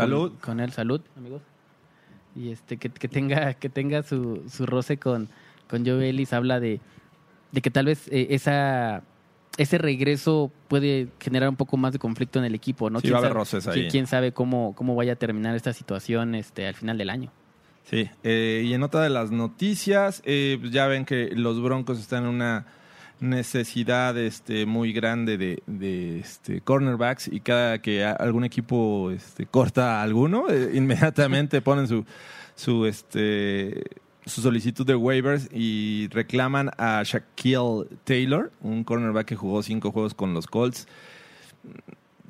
con él, salud, amigos. Y este, que, que tenga, que tenga su, su roce con, con Joe Ellis habla de, de que tal vez eh, esa ese regreso puede generar un poco más de conflicto en el equipo, ¿no? Sí, ¿Quién va a haber sabe- roces ahí. quién sabe cómo, cómo vaya a terminar esta situación este, al final del año. Sí, eh, y en otra de las noticias, eh, pues ya ven que los Broncos están en una necesidad este, muy grande de, de, este, cornerbacks y cada que algún equipo este, corta a alguno, eh, inmediatamente ponen su, su, este, su solicitud de waivers y reclaman a Shaquille Taylor, un cornerback que jugó cinco juegos con los Colts.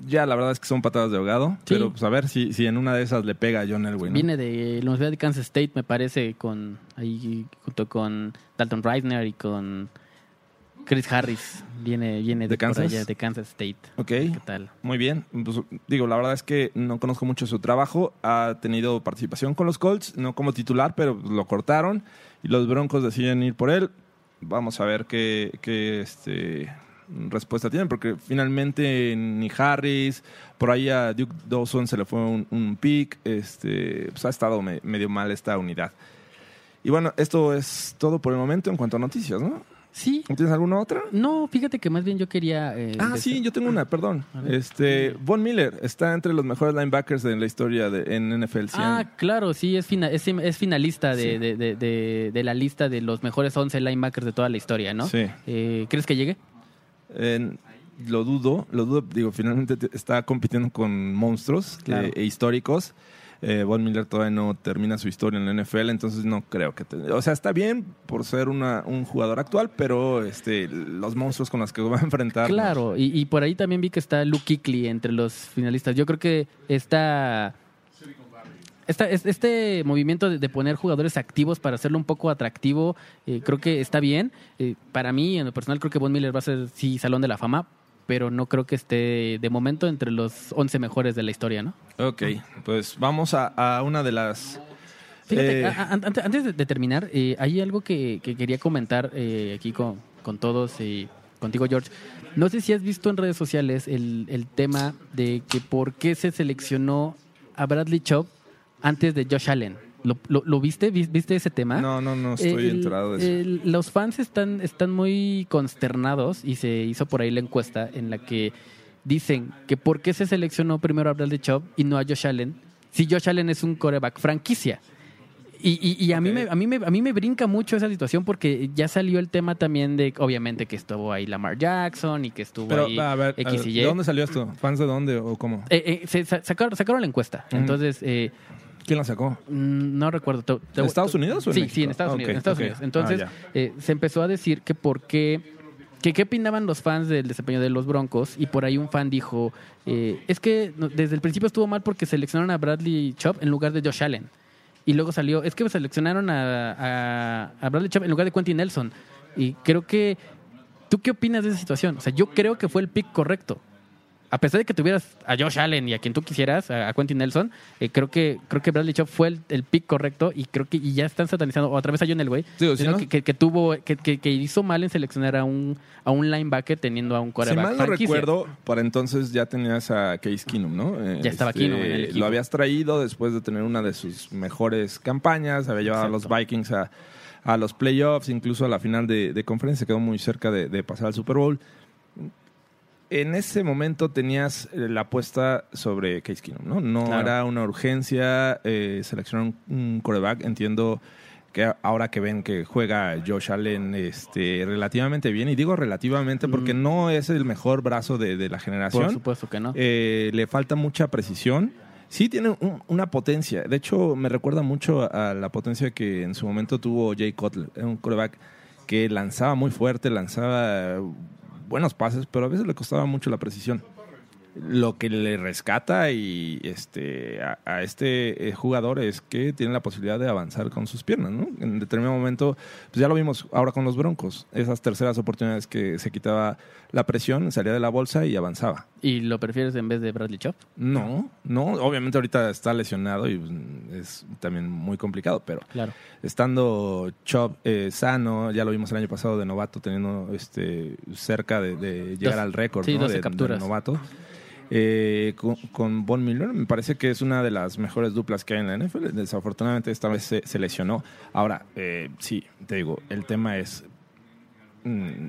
Ya la verdad es que son patadas de ahogado, Sí. pero pues a ver si, si en una de esas le pega a John Elway. ¿no? Viene de la Universidad de Kansas State, me parece, con ahí junto con Dalton Reisner y con Chris Harris. Viene, viene ¿De Kansas? allá, de Kansas State. Ok. ¿Qué tal? Muy bien. Pues, digo, la verdad es que no conozco mucho su trabajo. Ha tenido participación con los Colts, no como titular, pero lo cortaron y los Broncos deciden ir por él. Vamos a ver qué, qué, este, respuesta tienen, porque finalmente ni Harris, por ahí a Duke Dawson se le fue un, un pick. Este, pues ha estado me- medio mal esta unidad. Y bueno, esto es todo por el momento en cuanto a noticias, ¿no? Sí. ¿Tienes alguna otra? No, fíjate que más bien yo quería... eh, Ah, sí, yo tengo una, perdón. Este, Von Miller está entre los mejores linebackers de la historia de, en NFL 100. Ah, claro, sí, es, fina- es, es finalista de, Sí. de, de, la lista de los mejores 11 linebackers de toda la historia, ¿no? Sí. Eh, ¿Crees que llegue? En- lo dudo, lo dudo. Digo, finalmente te- está compitiendo con monstruos Claro. eh, e históricos. Eh, Von Miller todavía no termina su historia en la NFL, entonces no creo que... te- o sea, está bien por ser una, un jugador actual, pero este, los monstruos con los que (laughs) va a enfrentar... Claro, y, por ahí también vi que está Luke Kuechly entre los finalistas. Yo creo que esta, esta- es- este movimiento de, de poner jugadores activos para hacerlo un poco atractivo, eh, creo que está bien. Eh, para mí, en lo personal, creo que Von Miller va a ser, sí, Salón de la Fama, pero no creo que esté de momento entre los 11 mejores de la historia, ¿no? Ok, pues vamos a, a una de las... Fíjate, Eh, a- a- an- antes de, terminar, eh, hay algo que, que quería comentar eh, aquí con, con todos y contigo, George. No sé si has visto en redes sociales el, el tema de que por qué se seleccionó a Bradley Chubb antes de Josh Allen. ¿Lo, lo- lo viste? ¿Vis- ¿Viste ese tema? No, no, no estoy El- enterado de eso. el- los fans están, están muy consternados y se hizo por ahí la encuesta en la que dicen que por qué se seleccionó primero a Bradley Chubb y no a Josh Allen si Josh Allen es un coreback franquicia. Y, y- y a, mí Ok. me, a, mí me, a mí me brinca mucho esa situación porque ya salió el tema también de, obviamente, que estuvo ahí Lamar Jackson y que estuvo Pero, ahí a ver, a X ver, y Y. ¿de dónde salió esto? ¿Fans de dónde o cómo? Eh, eh, se sacaron, sacaron la encuesta. Entonces, eh, ¿Quién la sacó? Mm, No recuerdo. Te- te- ¿En Estados Unidos o en sí, México? sí, en Estados Ah, Unidos. en Estados. Unidos. Entonces, Ah, eh, se empezó a decir que por qué, que qué opinaban los fans del desempeño de los Broncos y por ahí un fan dijo, eh, es que desde el principio estuvo mal porque seleccionaron a Bradley Chubb en lugar de Josh Allen. Y luego salió, es que seleccionaron a, a, a Bradley Chubb en lugar de Quentin Nelson. Y creo que, ¿tú qué opinas de esa situación? O sea, yo creo que fue el pick correcto a pesar de que tuvieras a Josh Allen y a quien tú quisieras, a, Quentin Nelson, eh, creo que creo que Bradley Chubb fue el, el pick correcto y creo que y ya están satanizando otra vez a John Elway, Digo, si no- que, que- que tuvo que, hizo mal en seleccionar a un a un linebacker teniendo a un Si quarterback mal no franquicia. recuerdo, para entonces ya tenías a Case Keenum, ¿no? Eh, Ya estaba Keenum en el equipo. Lo habías traído después de tener una de sus mejores campañas, había llevado a los. Vikings a, a los playoffs, incluso a la final de, de conferencia, quedó muy cerca de, de pasar al Super Bowl. En ese momento tenías eh, la apuesta sobre Case Keenum, ¿no? No Claro. era una urgencia eh, seleccionar un, quarterback. Entiendo que ahora que ven que juega Josh Allen este, relativamente bien, y digo relativamente porque Mm. no es el mejor brazo de, de la generación, Por supuesto que no. eh, le falta mucha precisión. Sí tiene un- una potencia. De hecho, me recuerda mucho a la potencia que en su momento tuvo Jay Cutler. Un quarterback que lanzaba muy fuerte, lanzaba buenos pases, pero a veces le costaba mucho la precisión. Lo que le rescata y este a, a este eh, jugador es que tiene la posibilidad de avanzar con sus piernas, ¿no? En determinado momento, pues ya lo vimos ahora con los Broncos, esas terceras oportunidades que se quitaba la presión, salía de la bolsa y avanzaba. ¿Y lo prefieres en vez de Bradley Chubb? No, no, obviamente ahorita está lesionado y pues, es también muy complicado, pero Claro. estando Chop eh, sano, ya lo vimos el año pasado de novato, teniendo este cerca de, de llegar Dos- al récord sí, ¿no? 12 de, de capturas. novato. Eh, con, con Von Miller. Me parece que es una de las mejores duplas que hay en la NFL. Desafortunadamente esta vez se, se lesionó. Ahora, eh, sí, te digo, el tema es... mm,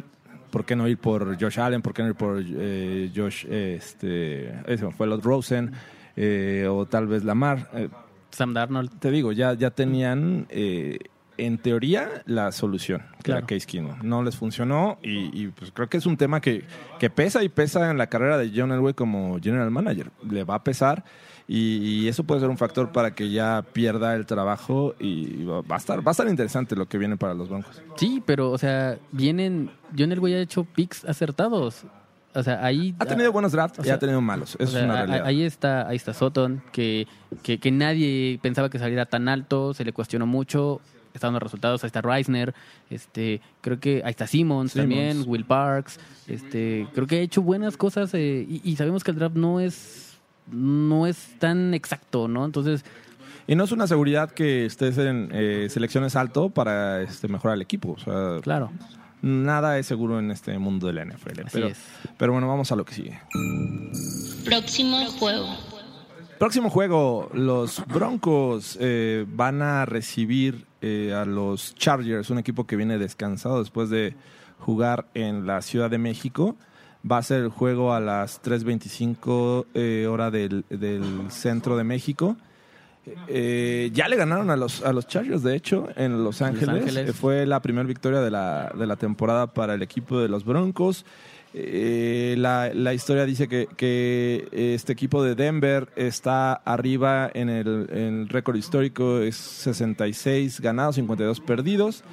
¿Por qué no ir por Josh Allen? ¿Por qué no ir por eh, Josh, este, ese fue los Rosen? eh, o tal vez Lamar. Eh, Sam Darnold. te digo, ya, ya tenían eh, en teoría la solución, que Claro. era Case Keenum. No les funcionó y, y, pues creo que es un tema que, que pesa y pesa en la carrera de John Elway como general manager. Le va a pesar y, y eso puede ser un factor para que ya pierda el trabajo y va a estar, va a estar interesante lo que viene para los Broncos. Sí, pero, o sea, vienen. John Elway ha hecho picks acertados. O sea, ahí. Ha tenido buenos drafts o y sea, ha tenido malos. Eso O sea, es una realidad. Ahí está, ahí está Sutton, que, que, que nadie pensaba que saliera tan alto, se le cuestionó mucho, estaban los resultados, ahí está Reisner, este, creo que ahí está Simmons, Simmons. también, Will Parks, este, creo que ha hecho buenas cosas eh, y, y sabemos que el draft no es no es tan exacto, ¿no? Entonces, Y no es una seguridad que estés en eh, selecciones alto para este, mejorar el equipo. O sea, claro, nada es seguro en este mundo de la NFL. Así Pero, es. pero bueno, vamos a lo que sigue. Próximo juego. Próximo juego, los Broncos eh, van a recibir eh, a los Chargers, un equipo que viene descansado después de jugar en la Ciudad de México. Va a ser el juego a las 3.25 eh, hora del, del centro de México. Eh, ya le ganaron a los, a los Chargers, de hecho, en Los Ángeles. Ángeles. Eh, fue la primera victoria de la, de la temporada para el equipo de los Broncos. Eh, la, historia dice que, que este equipo de Denver está arriba en el, en récord histórico, es 66 ganados, 52 perdidos.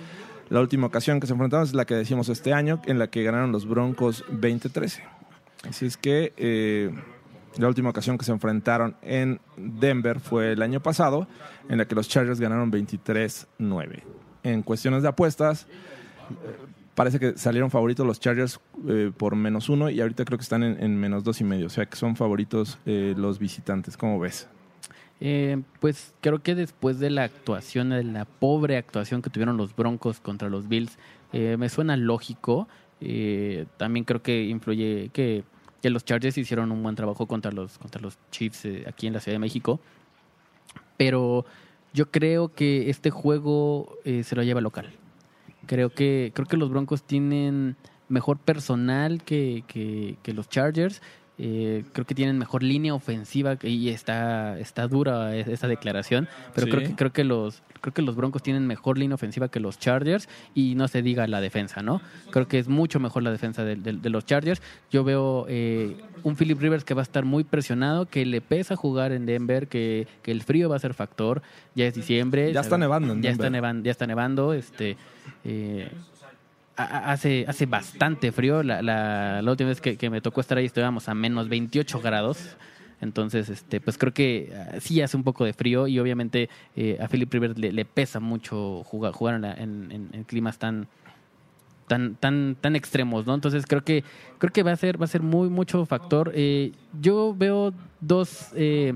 La última ocasión que se enfrentaron es la que decimos este año, en la que ganaron los Broncos 20-13. Así es que eh, la última ocasión que se enfrentaron en Denver fue el año pasado, en la que los Chargers ganaron 23-9. En cuestiones de apuestas, eh, parece que salieron favoritos los Chargers eh, por menos uno y ahorita creo que están en, en menos dos y medio. O sea que son favoritos eh, los visitantes. ¿Cómo ves? Eh, pues creo que después de la actuación, de la pobre actuación que tuvieron los Broncos contra los Bills, eh, me suena lógico. También creo que influye que, que los Chargers hicieron un buen trabajo contra los, contra los Chiefs aquí en la Ciudad de México. Pero yo creo que este juego se lo lleva local. Creo que, creo que los Broncos tienen mejor personal que, que, que los Chargers. Eh, creo que tienen mejor línea ofensiva que- y está, está dura e- esta declaración, pero Sí. creo que creo que los creo que los Broncos tienen mejor línea ofensiva que los Chargers y no se diga la defensa, ¿no? Creo que es mucho mejor la defensa de, de- de los Chargers. Yo veo eh, un Philip Rivers que va a estar muy presionado, que le pesa jugar en Denver, que, que el frío va a ser factor. Ya es diciembre. Ya está nevando en ya está Denver. nevando, ya está nevando. Este, eh, hace, hace bastante frío. La, la, la última vez que, me tocó estar ahí estábamos a menos 28 grados. Entonces, este, pues creo que ah, sí hace un poco de frío y obviamente eh, a Philip Rivers le, pesa mucho jugar, jugar en- en- en climas tan tan tan tan extremos, ¿no? Entonces creo que creo que va a ser va a ser muy mucho factor. Eh, yo veo dos eh,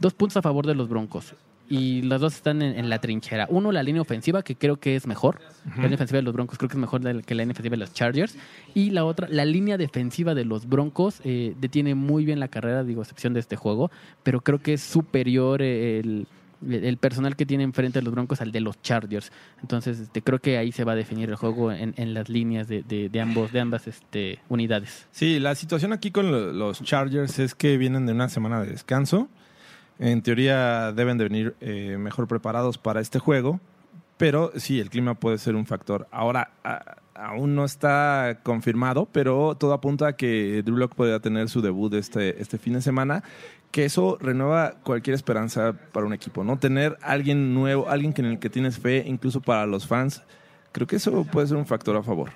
dos puntos a favor de los Broncos y las dos están en, en la trinchera. Uno, la línea ofensiva, que creo que es mejor. La línea ofensiva de los Broncos creo que es mejor que la línea ofensiva de los Chargers. Y la otra, la línea defensiva de los Broncos eh, detiene muy bien la carrera, digo, excepción de este juego, pero creo que es superior eh, el, el personal que tiene enfrente de los Broncos al de los Chargers. Entonces, este, creo que ahí se va a definir el juego en, en las líneas de, de- de ambos, de ambas este, unidades. Sí, la situación aquí con lo- los Chargers es que vienen de una semana de descanso. En teoría deben de venir eh, mejor preparados para este juego, pero sí, el clima puede ser un factor. Ahora, a- aún no está confirmado, pero todo apunta a que Drew podría tener su debut este, este fin de semana, que eso renueva cualquier esperanza para un equipo, ¿no? Tener alguien nuevo, alguien en el que tienes fe, incluso para los fans, creo que eso puede ser un factor a favor.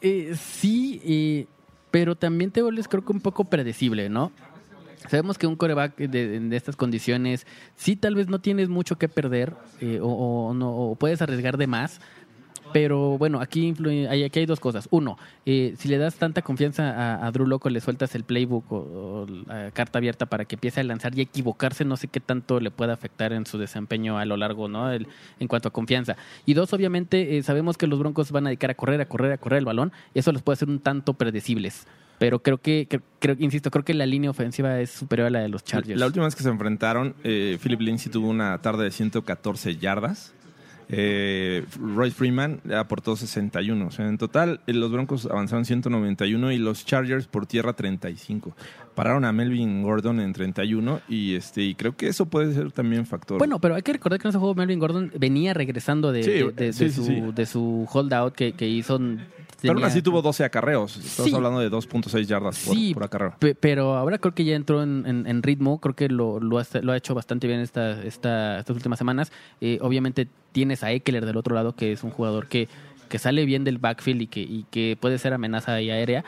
Eh, sí, eh, pero también te vuelves creo que un poco predecible, ¿no? Sabemos que un coreback de, estas condiciones, sí tal vez no tienes mucho que perder eh, o, o no, o puedes arriesgar de más, Pero bueno, aquí, influye, hay, aquí hay dos cosas. Uno, eh, si le das tanta confianza a, a Drew Loco, le sueltas el playbook o, o la carta abierta para que empiece a lanzar y equivocarse, no sé qué tanto le puede afectar en su desempeño a lo largo, ¿no? El- en cuanto a confianza. Y dos, obviamente, eh, sabemos que los Broncos van a dedicar a correr, a correr, a correr el balón. Eso los puede hacer un tanto predecibles. Pero creo que, que- creo, insisto, creo que la línea ofensiva es superior a la de los Chargers. La última vez que se enfrentaron, eh, Philip Lindsay tuvo una tarde de 114 yardas. Eh, Roy Freeman aportó 61. O sea, en total, eh, los Broncos avanzaron 191 y los Chargers por tierra 35. Pararon a Melvin Gordon en 31 y este y creo que eso puede ser también factor. Bueno, pero hay que recordar que en ese juego Melvin Gordon venía regresando de, Sí, de- de- sí, de sí, su, su holdout que, que hizo. Pero aún así tuvo 12 acarreos. Estamos Sí. hablando de 2.6 yardas por, Sí, por acarreo. pe- pero ahora creo que ya entró en, en- en ritmo, creo que lo, lo, ha, lo ha hecho bastante bien esta, esta, estas últimas semanas. Eh, obviamente tienes a Eckler del otro lado, que es un jugador que, que sale bien del backfield y que, y que puede ser amenaza ahí aérea,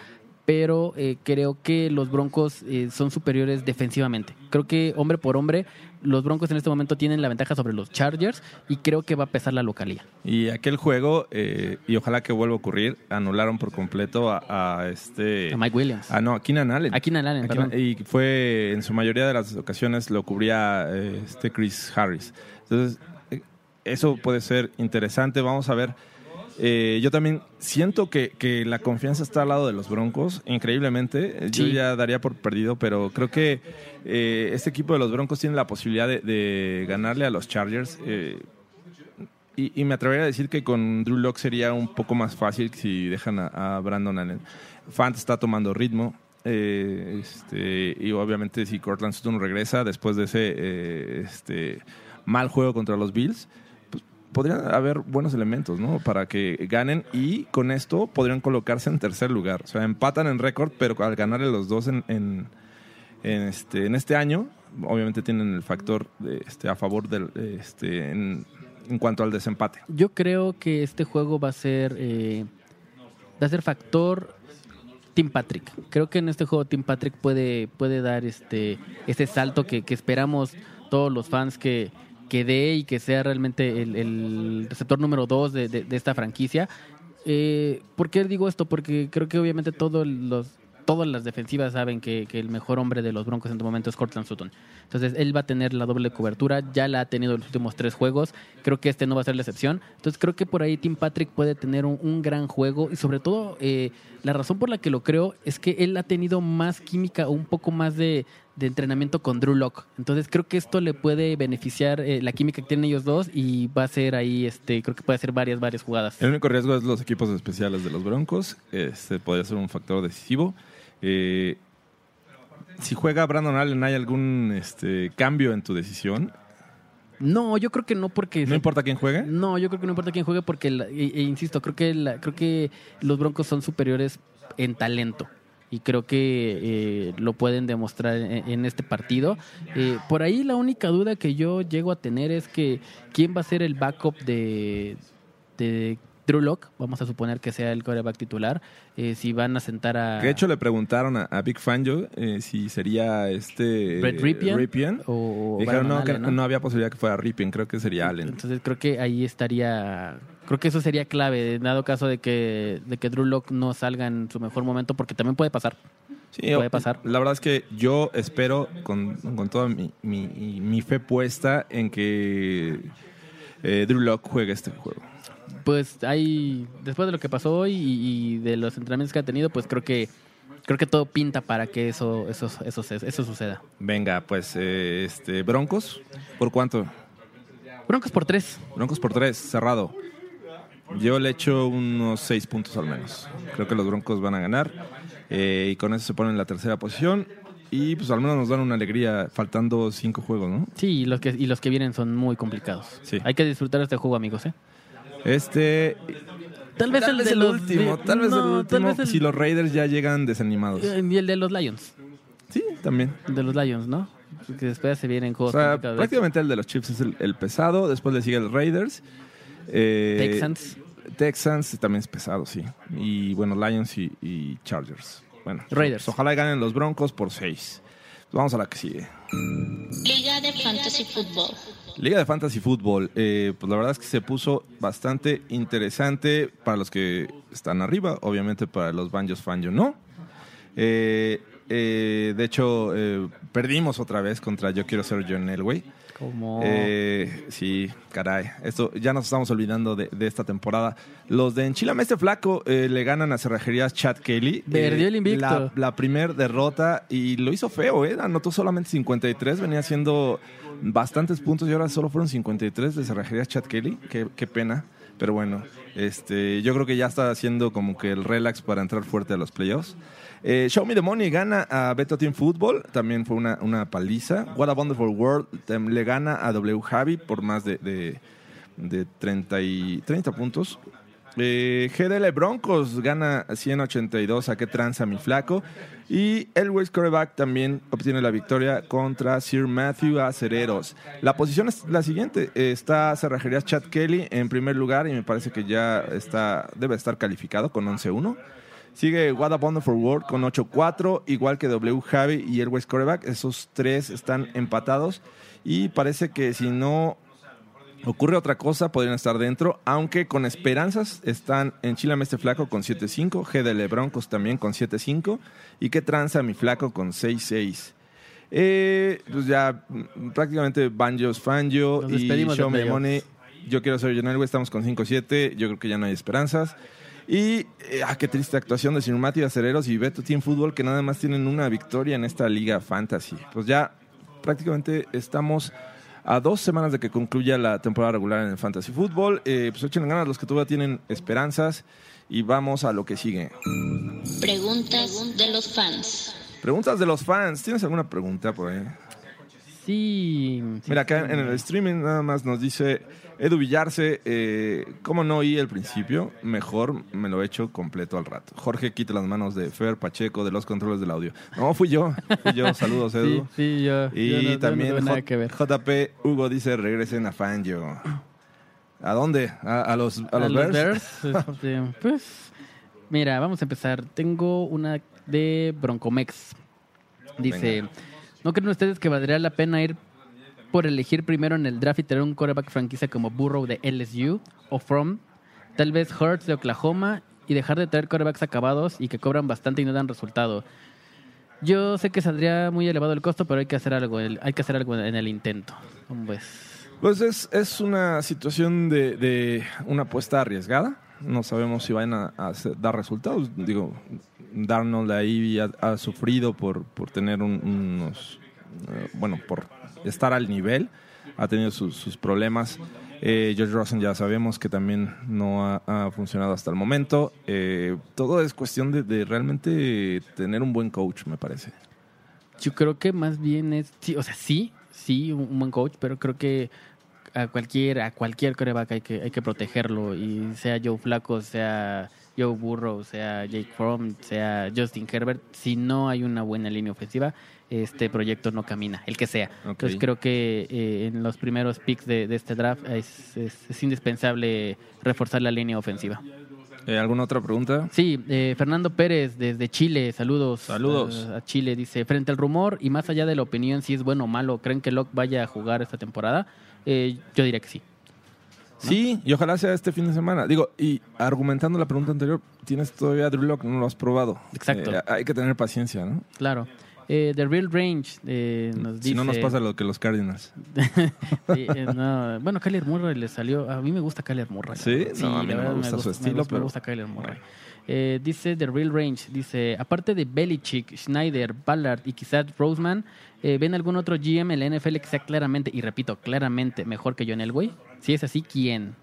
pero eh, creo que los Broncos eh, son superiores defensivamente. Creo que hombre por hombre, los Broncos en este momento tienen la ventaja sobre los Chargers y creo que va a pesar la localía. Y aquel juego, eh, y ojalá que vuelva a ocurrir, anularon por completo a, a este... A Mike Williams. Ah, no, a Keenan Allen. A Keenan Allen, A Keenan- perdón. Y fue, en su mayoría de las ocasiones, lo cubría eh, este Chris Harris. Entonces, eh, eso puede ser interesante. Vamos a ver. Eh, yo también siento que, que la confianza está al lado de los Broncos, increíblemente. Yo Sí. ya daría por perdido, pero creo que eh, este equipo de los Broncos tiene la posibilidad de, de ganarle a los Chargers. eh, y, y me atrevería a decir que con Drew Lock sería un poco más fácil si dejan a, a Brandon Allen. Fant está tomando ritmo. eh, este, y obviamente si Cortland Sutton regresa después de ese eh, este, mal juego contra los Bills, podrían haber buenos elementos ¿no? para que ganen y con esto podrían colocarse en tercer lugar. O sea, empatan en récord, pero al ganarle los dos en, en, en este, en este año, obviamente tienen el factor de, este, a favor del, este, en, cuanto al desempate. Yo creo que este juego va a ser eh, va a ser factor Tim Patrick. Creo que en este juego Tim Patrick puede puede dar este ese salto que esperamos todos los fans que que dé y que sea realmente el, receptor número dos de, de- esta franquicia. Eh, ¿Por qué digo esto? Porque creo que obviamente todos los todas las defensivas saben que, el mejor hombre de los Broncos en este momento es Cortland Sutton. Entonces él va a tener la doble cobertura, ya la ha tenido en los últimos tres juegos, creo que este no va a ser la excepción. Entonces creo que por ahí Tim Patrick puede tener un, un gran juego y sobre todo eh, la razón por la que lo creo es que él ha tenido más química o un poco más de, de entrenamiento con Drew Lock. Entonces creo que esto le puede beneficiar eh, la química que tienen ellos dos y va a ser ahí, este, creo que puede hacer varias, varias jugadas. El único riesgo es los equipos especiales de los Broncos. Este podría ser un factor decisivo. Eh, si juega Brandon Allen, ¿hay algún este, cambio en tu decisión? No, yo creo que no porque... ¿No importa quién juegue? No, yo creo que no importa quién juegue porque, e, e insisto, creo que, la- creo que los Broncos son superiores en talento y creo que eh, lo pueden demostrar en, este partido. Eh, por ahí la única duda que yo llego a tener es que quién va a ser el backup de, de Drew Lock, vamos a suponer que sea el quarterback titular, eh, si van a sentar a... De hecho, le preguntaron a, a Big Fangio eh, si sería este Brett Ripien, Ripien. o Dijeron no, que Allen, no. ¿no? había posibilidad que fuera Ripien, creo que sería Allen. Entonces creo que ahí estaría, creo que eso sería clave, dado caso de que, de que Drew Lock no salga en su mejor momento, porque también puede pasar. Sí, puede pasar. La verdad es que yo espero con, con toda mi, mi- mi fe puesta en que eh, Drew Lock juegue este juego. Pues hay, después de lo que pasó hoy y, y de los entrenamientos que ha tenido, pues creo que creo que todo pinta para que eso eso eso, eso, eso suceda. Venga, pues eh, este Broncos, ¿por cuánto? Broncos por tres. Broncos por tres, cerrado. Yo le echo unos seis puntos al menos. Creo que los Broncos van a ganar. eh, y con eso se ponen en la tercera posición. Y pues al menos nos dan una alegría faltando cinco juegos, ¿no? Sí, y los que y los que vienen son muy complicados. Sí. Hay que disfrutar este juego, amigos, ¿eh? Este. Tal vez el de el los- último. de- tal vez no, el tal último. vez el- Si los Raiders ya llegan desanimados. Eh, Y el de los Lions, Sí, también. de los Lions, ¿no? Que después se vienen O juegos sea, prácticamente el de los Chiefs es el, el pesado. Después le sigue el Raiders. eh, Texans. Texans también es pesado, sí. Y bueno, Lions y, y Chargers. Bueno, Raiders. pues, ojalá ganen los Broncos por seis. Vamos a la que sigue. Liga de Fantasy Football. Liga de Fantasy Football, eh, pues la verdad es que se puso bastante interesante para los que están arriba, obviamente para los Banjos Fanjo no. Eh, eh, de hecho, eh, perdimos otra vez contra Yo Quiero Ser John Elway. Como... Eh, sí, caray. Esto ya nos estamos olvidando de, de esta temporada. Los de Enchilame este flaco eh, le ganan a Cerrajerías Chad Kelly. Perdió el invicto. La, la primer derrota y lo hizo feo, ¿eh? Anotó solamente 53, venía haciendo bastantes puntos y ahora solo fueron 53 de Cerrajerías Chad Kelly. Qué, pena. Pero bueno, este, yo creo que ya está haciendo como que el relax para entrar fuerte a los playoffs. Eh, Show Me the Money gana a Beto Team Football, también fue una, una paliza. What a Wonderful World tem- le gana a W Javi por más de, de, de 30, y, 30 puntos. Eh, GDL Broncos gana 182 a qué tranza mi flaco. Y Elwes Coreback también obtiene la victoria contra Sir Matthew Acereros. La posición es la siguiente. Eh, Está Cerrajerías Chad Kelly en primer lugar y me parece que ya está, debe estar calificado con 11-1. Sigue What a Wonderful World con 8-4, igual que W Javi y Elwes Coreback. Esos tres están empatados. Y parece que si no ocurre otra cosa, podrían estar dentro, aunque con esperanzas están en Chile este flaco con 7-5, GDL Broncos también con 7-5 y que tranza mi flaco con 6-6. Eh, pues ya mm, prácticamente Banjos Fangio Nos y de Show Me. Money. Yo quiero ser John Elway, estamos con 5-7, yo creo que ya no hay esperanzas. Y eh, ah, qué triste actuación de Matthew Acereros y Beto Team Fútbol que nada más tienen una victoria en esta liga fantasy. Pues ya prácticamente estamos a dos semanas de que concluya la temporada regular en el Fantasy Football. Eh, pues échenle ganas los que todavía tienen esperanzas y vamos a lo que sigue. Preguntas de los fans. Preguntas de los fans. ¿Tienes alguna pregunta por ahí? Sí. Mira, acá en el streaming nada más nos dice Edu Villarse, eh, ¿cómo no oí el principio? Mejor me lo echo completo al rato. Jorge quita las manos de Fer Pacheco de los controles del audio. No, fui yo. Fui yo. (laughs) Saludos, Edu. Sí, sí, yo. Y yo no- yo no también. JP Hugo dice regresen a Fangio. ¿A dónde? ¿A, a los, a los Bears? Bears, este, (laughs) pues, mira, vamos a empezar. Tengo una de Broncomex. Dice, Venga. ¿No creen ustedes que valdría la pena ir por elegir primero en el draft y tener un quarterback franquicia como Burrow de LSU o From? Tal vez Hurts de Oklahoma y dejar de traer quarterbacks acabados y que cobran bastante y no dan resultado. Yo sé que saldría muy elevado el costo, pero hay que hacer algo, hay que hacer algo en el intento. ¿Cómo ves? Pues es, una situación de, una apuesta arriesgada. No sabemos si van a, dar resultados. Digo, Darnold ahí ha, sufrido por, por tener un- unos. eh, bueno, por estar al nivel. Ha tenido sus, problemas. Eh, George Rosen ya sabemos que también no ha, funcionado hasta el momento. Eh, todo es cuestión de, realmente tener un buen coach, me parece. Yo creo que más bien es, sí, o sea, sí, sí, un, un buen coach, pero creo que a cualquier, a cualquier coreback hay que, hay que protegerlo, y sea Joe Flaco, sea Joe Burrow, sea Jake Fromm, sea Justin Herbert, si no hay una buena línea ofensiva, este proyecto no camina, el que sea. Entonces creo que eh, en los primeros picks de, de este draft es, es- es indispensable reforzar la línea ofensiva. Eh, ¿Alguna otra pregunta? Sí, eh, Fernando Pérez desde Chile, saludos. Saludos. A, a Chile, dice, frente al rumor y más allá de la opinión si es bueno o malo, ¿creen que Locke vaya a jugar esta temporada? Eh, yo diría que sí. Sí, y ojalá sea este fin de semana. Digo, y argumentando la pregunta anterior, tienes todavía Drew Lock, no lo has probado. Exacto. Eh, hay que tener paciencia, ¿no? Claro. Eh, The Real Range eh, nos dice... Si no nos pasa lo que los Cardinals. (laughs) Sí, eh, no, Bueno, Kyler Murray le salió... A mí me gusta Kyler Murray. ¿Sí? No, a mí la no me gusta su me estilo, gusta- pero- Me gusta Kyler Murray. Eh, dice The Real Range, dice, aparte de Belichick, Schneider, Ballard y quizás Roseman, eh, ¿ven algún otro GM en la NFL que sea claramente, y repito, claramente mejor que John Elway? Si es así, ¿quién?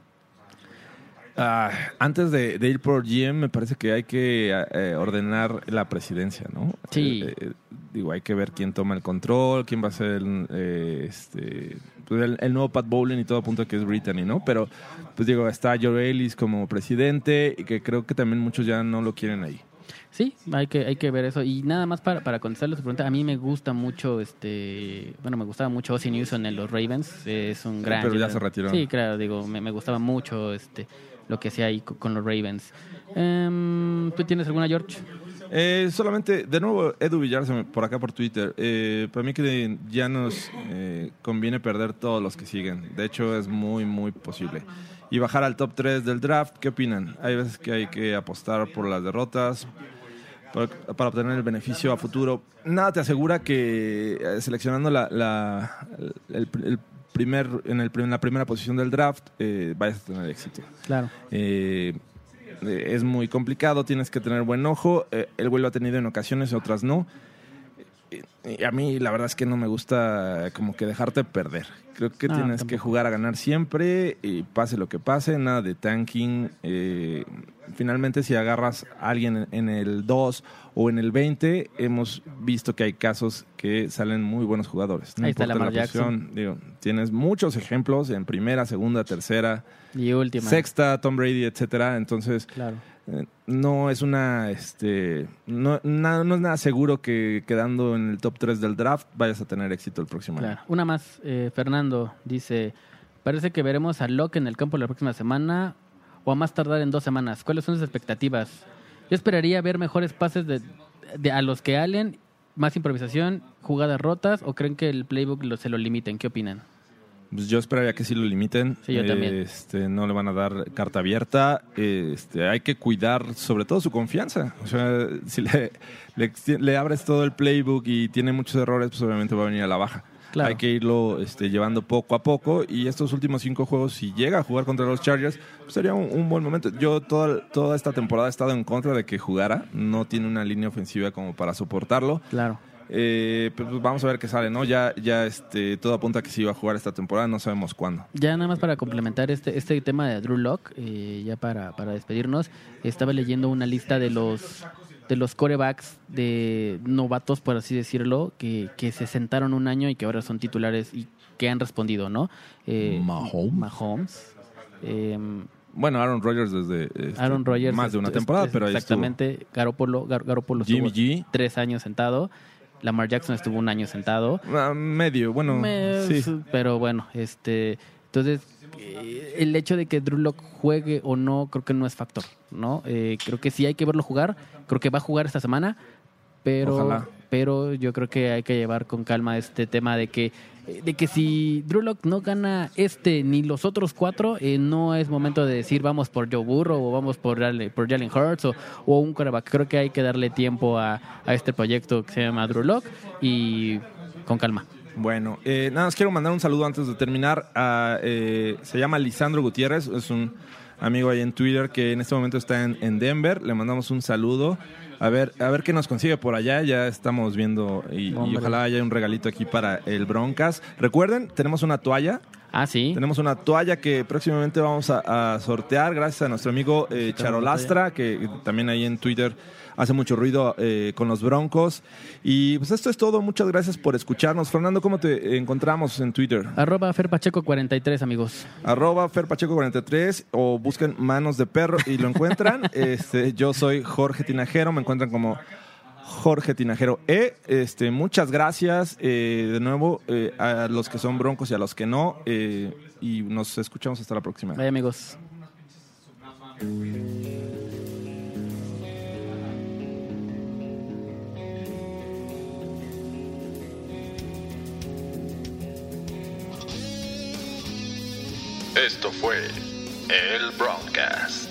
Ah, antes de, de ir por GM, me parece que hay que eh, ordenar la presidencia, ¿no? Sí. Eh, digo, hay que ver quién toma el control, quién va a ser el, eh, este, pues el, el nuevo Pat Bowlen y todo apunta que es Brittany, ¿no? Pero, pues digo, está Joe Ellis como presidente y que creo que también muchos ya no lo quieren ahí. Sí, hay que, hay que ver eso. Y nada más para, para contestarle su pregunta, a mí me gusta mucho, este bueno, me gustaba mucho Ozzie Newsom en los Ravens. Es un gran... pero ya se retiró. Sí, claro, digo, me, me gustaba mucho este lo que hacía ahí co- con los Ravens. Em, ¿Tú tienes alguna, George? Eh, solamente, de nuevo, Edu Villar por acá por Twitter. Eh, para mí que ya nos eh, conviene perder todos los que siguen. De hecho, es muy, muy posible. Y bajar al top 3 del draft, ¿qué opinan? Hay veces que hay que apostar por las derrotas para, obtener el beneficio a futuro. Nada te asegura que eh, seleccionando la, la- el, el primer, en, el, en la primera posición del draft eh, vayas a tener éxito. Claro. Eh, eh, es muy complicado, tienes que tener buen ojo. Eh, el güey lo ha tenido en ocasiones, otras no. Y a mí la verdad es que no me gusta como que dejarte perder. Creo que No, tienes que jugar a ganar siempre y pase lo que pase, nada de tanking. Eh, finalmente si agarras a alguien en- el 2 o en el 20, hemos visto que hay casos que salen muy buenos jugadores. No Ahí está importa Lamar la posición, digo, tienes muchos ejemplos en primera, segunda, tercera, Y última. sexta, Tom Brady, etcétera. Entonces, Claro. Eh, no es una este no, na- no es nada seguro que quedando en el top 3 del draft vayas a tener éxito el próximo Claro. año. Una más, eh, Fernando dice, parece que veremos a Locke en el campo la próxima semana o a más tardar en dos semanas. ¿Cuáles son sus expectativas? Yo esperaría ver mejores pases de, de- a los que Allen, más improvisación, jugadas rotas o creen que el playbook lo- se lo limiten. ¿Qué opinan? Pues yo esperaría que sí lo limiten. Sí, yo también. Este, no le van a dar carta abierta. Este, hay que cuidar sobre todo su confianza. O sea, si le, le, le abres todo el playbook y tiene muchos errores, pues obviamente va a venir a la baja. Claro. Hay que irlo este, llevando poco a poco y estos últimos cinco juegos, si llega a jugar contra los Chargers, pues sería un, un buen momento. Yo toda, toda esta temporada he estado en contra de que jugara. No tiene una línea ofensiva como para soportarlo. Claro. Eh, pues vamos a ver qué sale, ¿no? Ya, ya este, todo apunta a que sí va a jugar esta temporada, no sabemos cuándo. Ya nada más para complementar este, este tema de Drew Lock, ya para, para despedirnos, estaba leyendo una lista de los de los corebacks de novatos, por así decirlo, que, que se sentaron un año y que ahora son titulares y que han respondido, ¿no? Eh, Mahomes. Mahomes. em, Bueno, Aaron Rodgers desde este, Aaron Rodgers. más de una temporada, pero ahí. Exactamente. Garoppolo, Gar- Garoppolo Jimmy G. tres años sentado. Lamar Jackson estuvo un año sentado. Ah, medio, bueno, Me- sí. Pero bueno, este, entonces eh, el hecho de que Drew Lock juegue o no, creo que no es factor, ¿no? Eh, creo que sí hay que verlo jugar. Creo que va a jugar esta semana, pero, Ojalá. Pero yo creo que hay que llevar con calma este tema de que de que si Drew Lock no gana este ni los otros cuatro, eh, no es momento de decir vamos por Joe Burrow o vamos por, por Jalen Hurts o, o un quarterback. Creo que hay que darle tiempo a, a este proyecto que se llama Drew Lock y con calma. Bueno, eh, nada más quiero mandar un saludo antes de terminar. eh, se llama Lisandro Gutiérrez, es un amigo ahí en Twitter que en este momento está en, en Denver. Le mandamos un saludo. A ver, a ver qué nos consigue por allá. Ya estamos viendo y, y ojalá haya un regalito aquí para el Broncas. Recuerden, tenemos una toalla. Ah, sí. Tenemos una toalla que próximamente vamos a, a sortear gracias a nuestro amigo eh, Charolastra, que también ahí en Twitter hace mucho ruido eh, con los Broncos. Y pues esto es todo. Muchas gracias por escucharnos. Fernando, ¿cómo te encontramos en Twitter? Arroba FerPacheco43, amigos. Arroba FerPacheco43 o busquen Manos de Perro y lo encuentran. (laughs) este, yo soy Jorge Tinajero, me encuentran como Jorge Tinajero E. Este, muchas gracias eh, de nuevo eh, a los que son broncos y a los que no. eh, y nos escuchamos hasta la próxima. Bye, amigos. Esto fue el Broadcast.